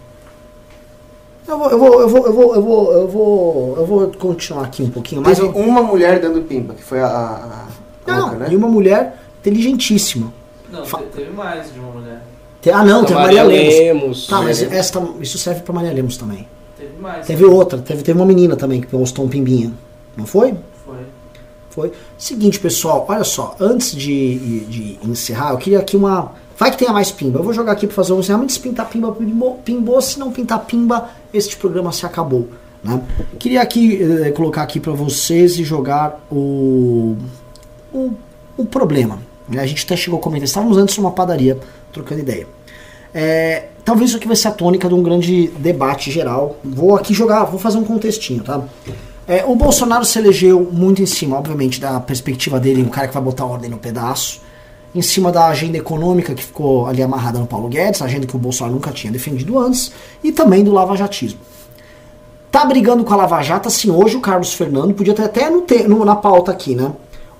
Eu vou, eu vou, eu vou, eu vou, eu vou, eu vou, eu vou continuar aqui um pouquinho, mas Teve eu, uma mulher dando pimba, que foi a, a, a não, louca, né? e uma mulher inteligentíssima. Não, Fa- teve mais de uma mulher. Te- Ah, não, a Maria Lemos. Lemos. Tá, mas esta, isso serve pra Maria Lemos também. Teve mais. Teve outra, teve, teve uma menina também que postou um pimbinha. Não foi? Foi. Foi. Seguinte, pessoal, olha só, antes de, de encerrar, eu queria aqui uma. Vai que tenha mais pimba. Eu vou jogar aqui pra fazer um encerramento. Se pintar pimba, pimbou, pimbou. Se não pintar pimba, este programa se acabou. Né? Queria aqui eh, colocar aqui pra vocês e jogar o. o, o problema. né? A gente até chegou a comentar. Estávamos antes numa padaria trocando ideia. É, talvez isso aqui vai ser a tônica de um grande debate geral. Vou aqui jogar, vou fazer um contextinho, tá? É, o Bolsonaro se elegeu muito em cima, obviamente, da perspectiva dele, o cara que vai botar ordem no pedaço, em cima da agenda econômica que ficou ali amarrada no Paulo Guedes, a agenda que o Bolsonaro nunca tinha defendido antes, e também do lavajatismo. Tá brigando com a Lava Jato, assim, hoje o Carlos Fernando, podia ter até no, te- no- na pauta aqui, né?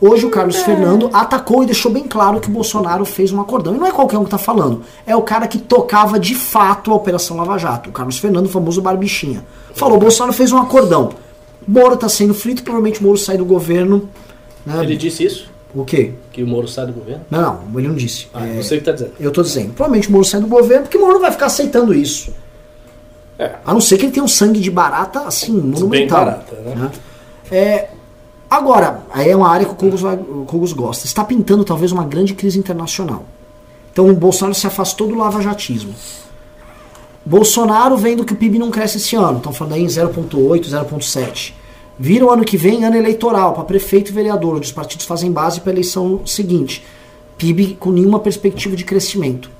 Hoje o Carlos Fernando atacou e deixou bem claro que o Bolsonaro fez um acordão. E não é qualquer um que tá falando. É o cara que tocava de fato a Operação Lava Jato. O Carlos Fernando, o famoso Barbichinha. Falou, o Bolsonaro fez um acordão. Moro tá sendo frito, provavelmente o Moro sai do governo. né? Ele disse isso? O quê? Que o Moro sai do governo? Não, não, ele não disse. Ah, É, você que tá dizendo. eu tô dizendo. Provavelmente o Moro sai do governo, porque o Moro não vai ficar aceitando isso. É. A não ser que ele tenha um sangue de barata, assim, monumental. Bem barata, né? É, agora, aí é uma área que o Kogos, vai- o Kogos gosta. Está pintando talvez uma grande crise internacional. Então o Bolsonaro se afastou do lavajatismo. Bolsonaro vendo que o PIB não cresce esse ano, estão falando aí em 0,8, 0,7. Vira o ano que vem ano eleitoral para prefeito e vereador, onde os partidos fazem base para a eleição seguinte. PIB com nenhuma perspectiva de crescimento.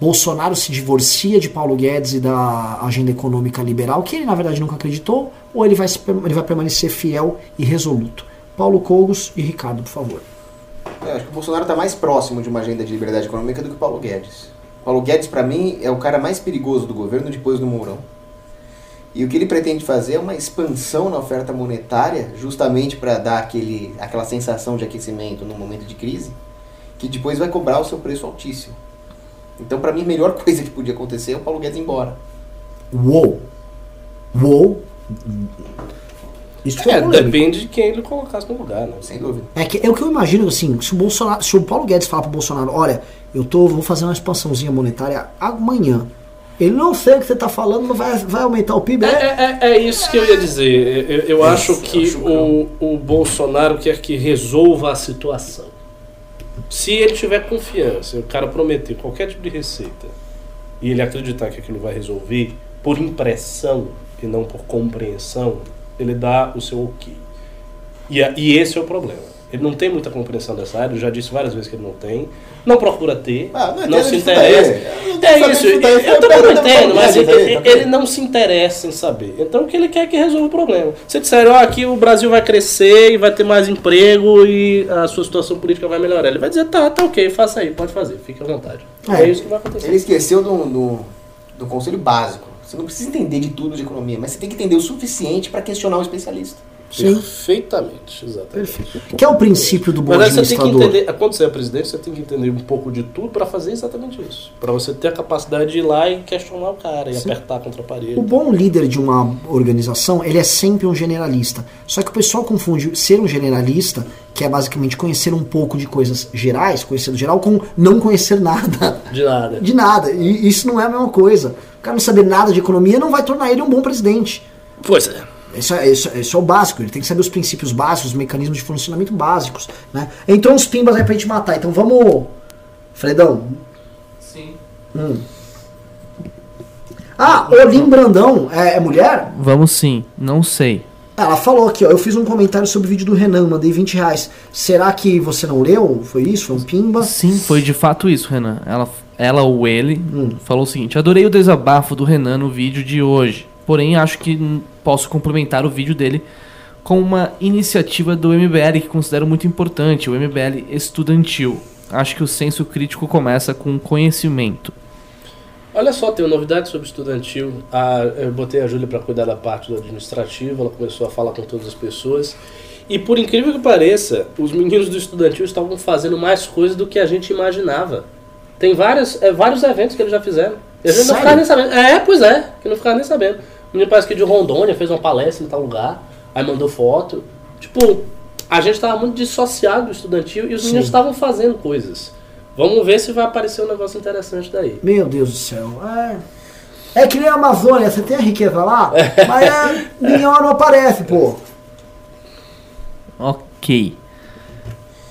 Bolsonaro se divorcia de Paulo Guedes e da agenda econômica liberal, que ele na verdade nunca acreditou, ou ele vai, ele vai permanecer fiel e resoluto? Paulo Cogos e Ricardo, por favor. Eu acho que o Bolsonaro está mais próximo de uma agenda de liberdade econômica do que o Paulo Guedes. Paulo Guedes, para mim, é o cara mais perigoso do governo depois do Mourão. E o que ele pretende fazer é uma expansão na oferta monetária, justamente para dar aquele, aquela sensação de aquecimento no momento de crise, que depois vai cobrar o seu preço altíssimo. Então, para mim, a melhor coisa que podia acontecer é o Paulo Guedes ir embora. Uou! Uou! Isso foi É, polêmico. depende de quem ele colocasse no lugar, né? Sem dúvida. É, que, é o que eu imagino, assim, se o, Bolsonaro, se o Paulo Guedes falar pro Bolsonaro, olha, eu tô, vou fazer uma expansãozinha monetária amanhã. Ele não sei o que você tá falando, não vai, vai aumentar o PIB. É, É, é, é isso que eu ia dizer. Eu, eu acho que o, o Bolsonaro quer que resolva a situação. Se ele tiver confiança, o cara prometer qualquer tipo de receita e ele acreditar que aquilo vai resolver por impressão e não por compreensão, ele dá o seu ok. E, e esse é o problema. Ele não tem muita compreensão dessa área, eu já disse várias vezes que ele não tem. Não procura ter, Ah, não não, entendo se interessa. não É isso, eu eu também não entendo, mas ele, tá ele não se interessa em saber. Então o que ele quer é que resolva o problema. Se disser, ó, aqui o Brasil vai crescer e vai ter mais emprego e a sua situação política vai melhorar. Ele vai dizer, tá, tá ok, faça aí, pode fazer, fique à vontade. É. É, isso que vai acontecer. Ele esqueceu do, do, do conselho básico. Você não precisa entender de tudo de economia, mas você tem que entender o suficiente para questionar o especialista. Sim, Perfeitamente, exatamente. perfeito. Que é o princípio do bom Mas aí você tem que administrador. entender, quando você é presidente, você tem que entender um pouco de tudo para fazer exatamente isso. Para você ter a capacidade de ir lá e questionar o cara e apertar contra a parede. O bom líder de uma organização, ele é sempre um generalista. Só que o pessoal confunde ser um generalista, que é basicamente conhecer um pouco de coisas gerais, conhecer do geral, com não conhecer nada. De nada. De nada. E isso não é a mesma coisa. O cara não saber nada de economia não vai tornar ele um bom presidente. Pois é. Isso é, isso, isso é o básico, ele tem que saber os princípios básicos, os mecanismos de funcionamento básicos. Né? Entrou uns pimbas aí pra gente matar, então vamos. Fredão. Sim. Hum. Ah, Olim Brandão é, é mulher? Vamos sim, não sei. Ela falou aqui, ó. Eu fiz um comentário sobre o vídeo do Renan, mandei 20 reais. Será que você não leu? Foi isso? Foi um pimba? Sim, foi de fato isso, Renan. Ela, ela ou ele Hum. falou o seguinte: Adorei o desabafo do Renan no vídeo de hoje. Porém, acho que posso complementar o vídeo dele com uma iniciativa do MBL que considero muito importante, o MBL estudantil. Acho que o senso crítico começa com conhecimento. Olha só, tem uma novidade sobre estudantil. A, eu botei a Júlia para cuidar da parte do administrativo, ela começou a falar com todas as pessoas. E por incrível que pareça, os meninos do estudantil estavam fazendo mais coisas do que a gente imaginava. Tem vários, é, vários eventos que eles já fizeram. E a gente não Sério? ficava nem sabendo. É, pois é, que não ficava nem sabendo. O menino parece que de Rondônia fez uma palestra em tal lugar, aí mandou foto. Tipo, a gente estava muito dissociado do estudantil e os meninos estavam fazendo coisas. Vamos ver se vai aparecer um negócio interessante daí. Meu Deus do céu. É, é que nem a Amazônia, você tem a riqueza lá, mas é, minhão não aparece, pô. Ok.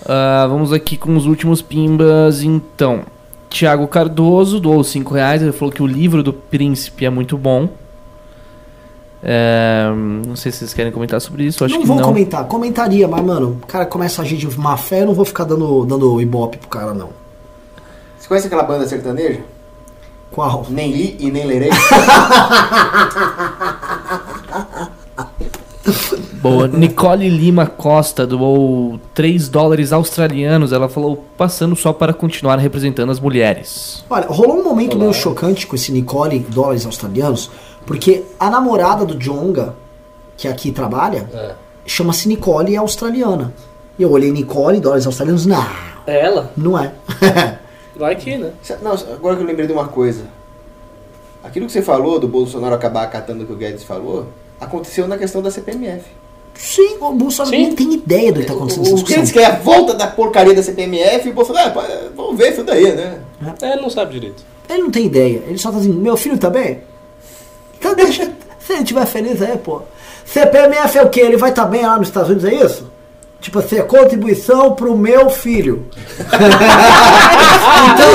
Ah, vamos aqui com os últimos pimbas, então. Tiago Cardoso doou 5 reais. Ele falou que o livro do príncipe é muito bom. É, não sei se vocês querem comentar sobre isso. Acho não que vou não. comentar, comentaria, mas mano, o cara começa a agir de má fé, eu não vou ficar dando, dando ibope pro cara, não. Você conhece aquela banda sertaneja? Qual? Nem li e nem lerei. Boa. Nicole Lima Costa doou 3 dólares australianos. Ela falou, passando só para continuar representando as mulheres. Olha, rolou um momento meio chocante com esse Nicole dólares australianos, porque a namorada do Jonga, que aqui trabalha, É. chama-se Nicole e é australiana. E eu olhei Nicole dólares australianos, não, É ela? não é. Vai que, né? Não, agora que eu lembrei de uma coisa. Aquilo que você falou do Bolsonaro acabar acatando o que o Guedes falou, aconteceu na questão da CPMF. Sim, o Bolsonaro Sim. nem tem ideia do que tá acontecendo nessa O Guedes quer a volta da porcaria da CPMF e o Bolsonaro, ah, vamos ver isso daí, né? É, ele não sabe direito. Ele não tem ideia, ele só tá dizendo, meu filho tá bem? Então deixa, se ele estiver feliz aí, pô. CPMF é o quê? Ele vai estar bem lá nos Estados Unidos, é isso? Tipo assim, é contribuição pro meu filho. então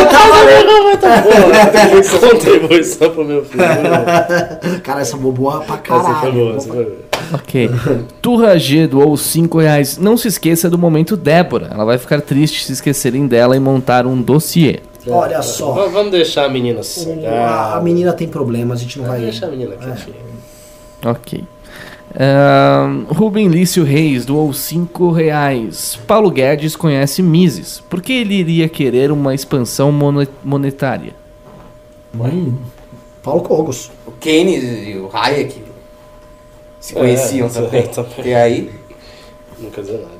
tá valendo. Contribuição pro meu filho. Cara, essa boboa pra Essa foi caralho. boa, essa foi boa. Ok. Turra G doou 5 reais. Não se esqueça do momento Débora. Ela vai ficar triste se esquecerem dela e montar um dossiê. Olha só, Vamos- Vamos deixar a menina a, a menina tem problemas, a gente não vai... Deixa a menina quietinha. Ok. Ahn, Rubem Lício Reis doou 5 reais. Paulo Guedes conhece Mises. Por que ele iria querer uma expansão monetária? Paulo Cogos. O Keynes e o Hayek se conheciam É, também. também. E aí, Não quer dizer nada.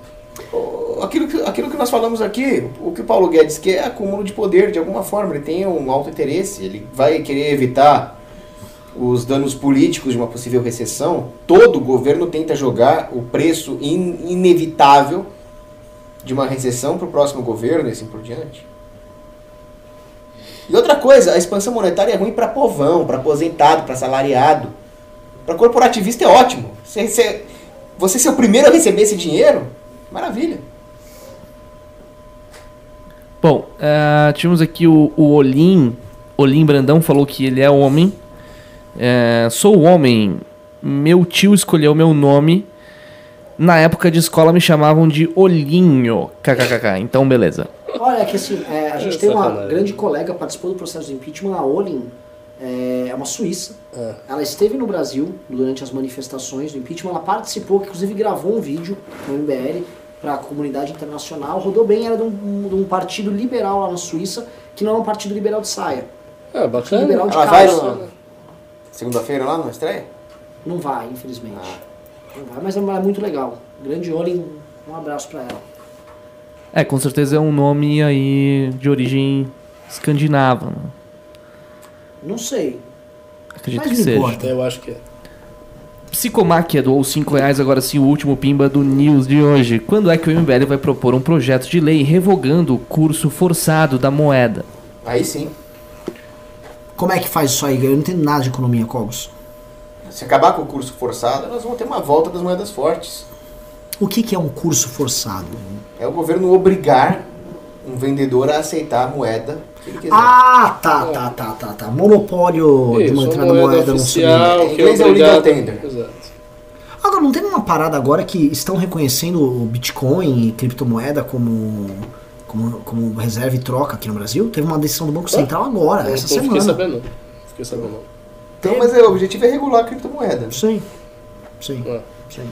Aquilo que, aquilo que nós falamos aqui, o que o Paulo Guedes quer é acúmulo de poder, de alguma forma. Ele tem um alto interesse, ele vai querer evitar os danos políticos de uma possível recessão. Todo governo tenta jogar o preço in- inevitável de uma recessão para o próximo governo e assim por diante. E outra coisa, a expansão monetária é ruim para povão, para aposentado, para salariado. Para corporativista é ótimo. Você, você, você ser o primeiro a receber esse dinheiro, maravilha. Bom, ah, tínhamos aqui o, o Olim. Olim Brandão falou que ele é homem. É, sou homem. Meu tio escolheu meu nome. Na época de escola me chamavam de Olinho. KKKK. Então, beleza. Olha, que assim, é, a gente É tem uma grande colega que participou do processo de impeachment, a Olin, é, é uma suíça. É. Ela esteve no Brasil durante as manifestações do impeachment, ela participou, que inclusive gravou um vídeo no MBL para a comunidade internacional. Rodou bem, era de um, de um partido liberal lá na Suíça, que não é um partido liberal de saia. É, bacana. Liberal de Ela vai no- segunda-feira lá na estreia? Não vai, infelizmente. Não vai, mas é, é muito legal. Grande Olin, um abraço para ela. É, com certeza é um nome aí de origem escandinava. né? Não sei. Acredito Mas que não seja. importa. Eu acho que é. Psicomáquia doou 5 reais, agora sim o último pimba do news de hoje. Quando é que o MBL vai propor um projeto de lei revogando o curso forçado da moeda? Aí sim. Como é que faz isso aí? Eu não entendo nada de economia, Cogos. Se acabar com o curso forçado, nós vamos ter uma volta das moedas fortes. O que, que é um curso forçado? É o governo obrigar um vendedor a aceitar a moeda. Ah, tá, tá, tá, tá, tá. Monopólio de Isso, manter uma a moeda moeda no oficial, Em que é inglês é o legal tender. Exato. Agora, não tem uma parada agora que estão reconhecendo o Bitcoin e criptomoeda como, como, como reserva e troca aqui no Brasil? Teve uma decisão do Banco Central agora, Não, essa não semana. fiquei sabendo. Fiquei sabendo, não. Então, mas é, o objetivo é regular a criptomoeda. Sim, sim, É. sim.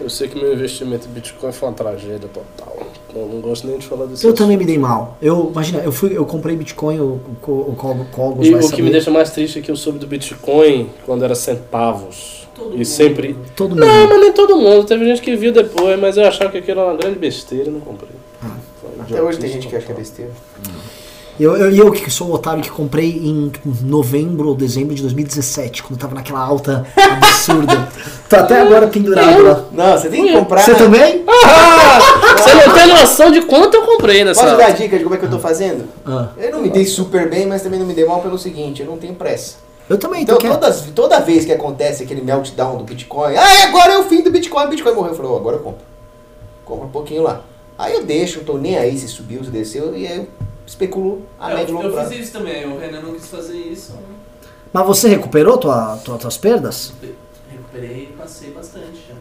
Eu sei que meu investimento em Bitcoin foi uma tragédia total. Eu não gosto nem de falar desse Eu assunto. também me dei mal. Eu, imagina, eu fui, eu comprei Bitcoin, o, o, o Cog- Cogos E o que me deixa mais triste é que eu soube do Bitcoin quando era centavos. e sempre. Todo mundo. Não, mas nem todo mundo. Teve gente que viu depois, mas eu achava que aquilo era uma grande besteira e não comprei. Um Até hoje tem gente que acha que é besteira. E eu, eu, e eu que sou o otário que comprei em novembro ou dezembro de 2017, quando tava naquela alta absurda. Tô até agora pendurado lá. Não, você tem que comprar. Você também? Ah, você não tem noção de quanto eu comprei nessa. Posso dar dica de como é que eu tô fazendo? Ah, Eu não me dei super bem, mas também não me dei mal pelo seguinte, eu não tenho pressa. eu também, Então tô quieto. todas, toda vez que acontece aquele meltdown do Bitcoin, ah, agora é o fim do Bitcoin, o Bitcoin morreu. Eu falo, "Oh, agora eu compro. Compro um pouquinho lá. Aí eu deixo, não tô nem aí se subiu, se desceu, e aí eu especulo a médio e longo prazo. isso também, o Renan não quis fazer isso. Mas você recuperou tua, tua, tuas perdas? Recuperei e passei bastante já.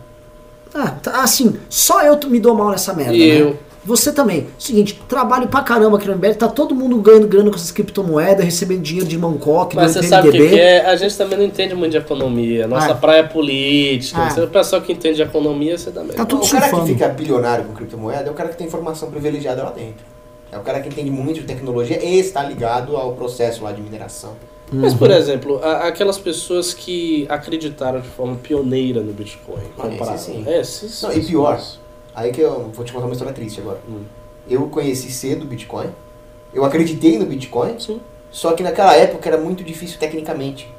Ah, tá, assim, só eu me dou mal nessa merda. E né? eu. Você também. Seguinte, trabalho pra caramba aqui no MBL, tá todo mundo ganhando grana com essas criptomoedas, recebendo dinheiro de Mancoque, Mas do você sabe o que, que é? A gente também não entende muito de economia. Nossa Ah. praia é política. Ah. Se O pessoal que entende de economia, você mesmo. Tá tudo o cara que fica bilionário com criptomoeda é o cara que tem informação privilegiada lá dentro. É o cara que entende muito de tecnologia e está ligado ao processo lá de mineração. Mas, Uhum. por exemplo, a- aquelas pessoas que acreditaram de forma pioneira no Bitcoin. Ah, compraram. esse sim. Esses, Não, e pior, aí que eu vou te contar uma história triste agora. Hum. Eu conheci cedo o Bitcoin, eu acreditei no Bitcoin, Sim. só que naquela época era muito difícil tecnicamente.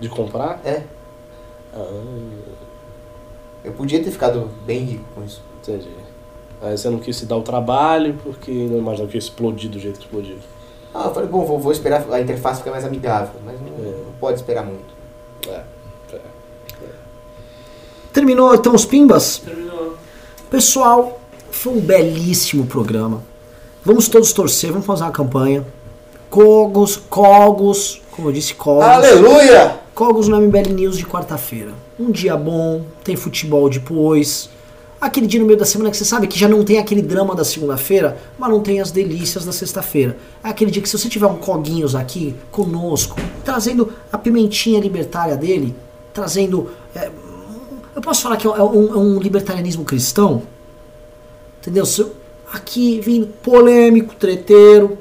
De comprar? É, Ah, eu podia ter ficado bem rico com isso. entendi. Aí você não quis se dar o trabalho porque não imaginou que ia explodir do jeito que explodiu. Ah, eu falei, bom, vou, vou esperar a interface ficar mais amigável, mas não, É. não pode esperar muito. É. Terminou então os pimbas? Terminou. Pessoal, foi um belíssimo programa. Vamos todos torcer, vamos fazer uma campanha. Cogos, Cogos, como eu disse, Cogos. Aleluia! Cogos no MBL News de quarta-feira. Um dia bom, tem futebol depois. Aquele dia no meio da semana que você sabe que já não tem aquele drama da segunda-feira, mas não tem as delícias da sexta-feira. É aquele dia que se você tiver um Coguinhos aqui conosco, trazendo a pimentinha libertária dele, trazendo. é, eu posso falar que é um, é um libertarianismo cristão? Entendeu? Se eu- Aqui vindo polêmico, treteiro,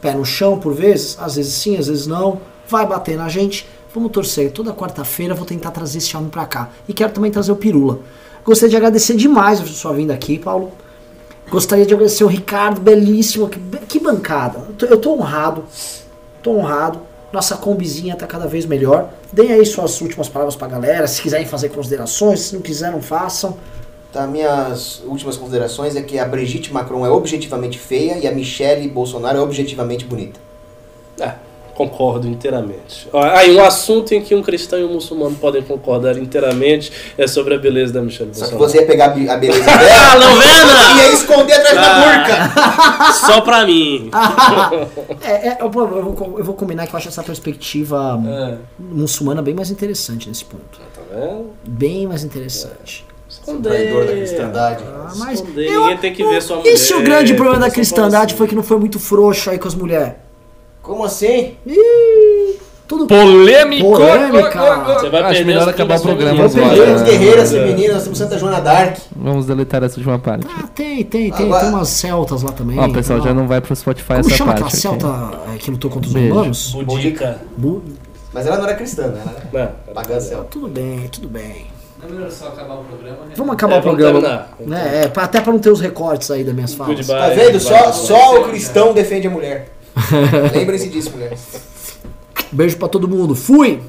pé no chão por vezes, às vezes sim, às vezes não, vai bater na gente. Vamos torcer. Toda quarta-feira vou tentar trazer esse homem pra cá. E quero também trazer o Pirula. Gostaria de agradecer demais a sua vinda aqui, Paulo. Gostaria de agradecer o Ricardo, belíssimo. Que, que bancada. Eu tô, eu tô honrado. Tô honrado. Nossa combizinha tá cada vez melhor. Deem aí suas últimas palavras pra galera. Se quiserem fazer considerações, se não quiserem, façam. Tá, minhas últimas considerações é que a Brigitte Macron é objetivamente feia e a Michelle Bolsonaro é objetivamente bonita. É, concordo inteiramente. Aí, um assunto em que um cristão e um muçulmano podem concordar inteiramente é sobre a beleza da Michelle Só que Bolsonaro. você ia pegar a be- a beleza Ah, dela não e ia esconder atrás da burca. Só pra mim. É, é, eu, vou- eu vou, eu vou combinar que eu acho essa perspectiva É, muçulmana bem mais interessante nesse ponto. tá vendo? Bem mais interessante. Esconder. Traidor da cristandade. Ah, mas Esconder, eu- ninguém tem que ver sua mulher. E se o grande problema da cristandade foi que não foi muito frouxo aí com as mulheres? Como assim? Ih, tudo Polêmico! Polêmica. Você vai Acho perder melhor acabar o programa femininas. agora. Guerreiras, guerreiras femininas, nós temos Santa Joana d'Arc. Vamos deletar essa última parte. Ah, tem, tem, tem. Agora- Tem umas celtas lá também. Ó, pessoal, já não vai pro Spotify Como essa chama aquela parte. celta aqui. é, que lutou contra os Beijo. humanos? Budica. Bu- Mas ela não era cristã, né? Ela era Não, pagã céu. Tudo bem, tudo bem. Não é melhor só acabar o programa? Vamos acabar É, o vamos programa. terminar. Né? É, pra- até pra não ter os recortes aí das minhas falas. Goodbye. Tá vendo? Só, só o cristão defende a mulher. Lembrem-se disso, mulheres. Beijo pra todo mundo. Fui!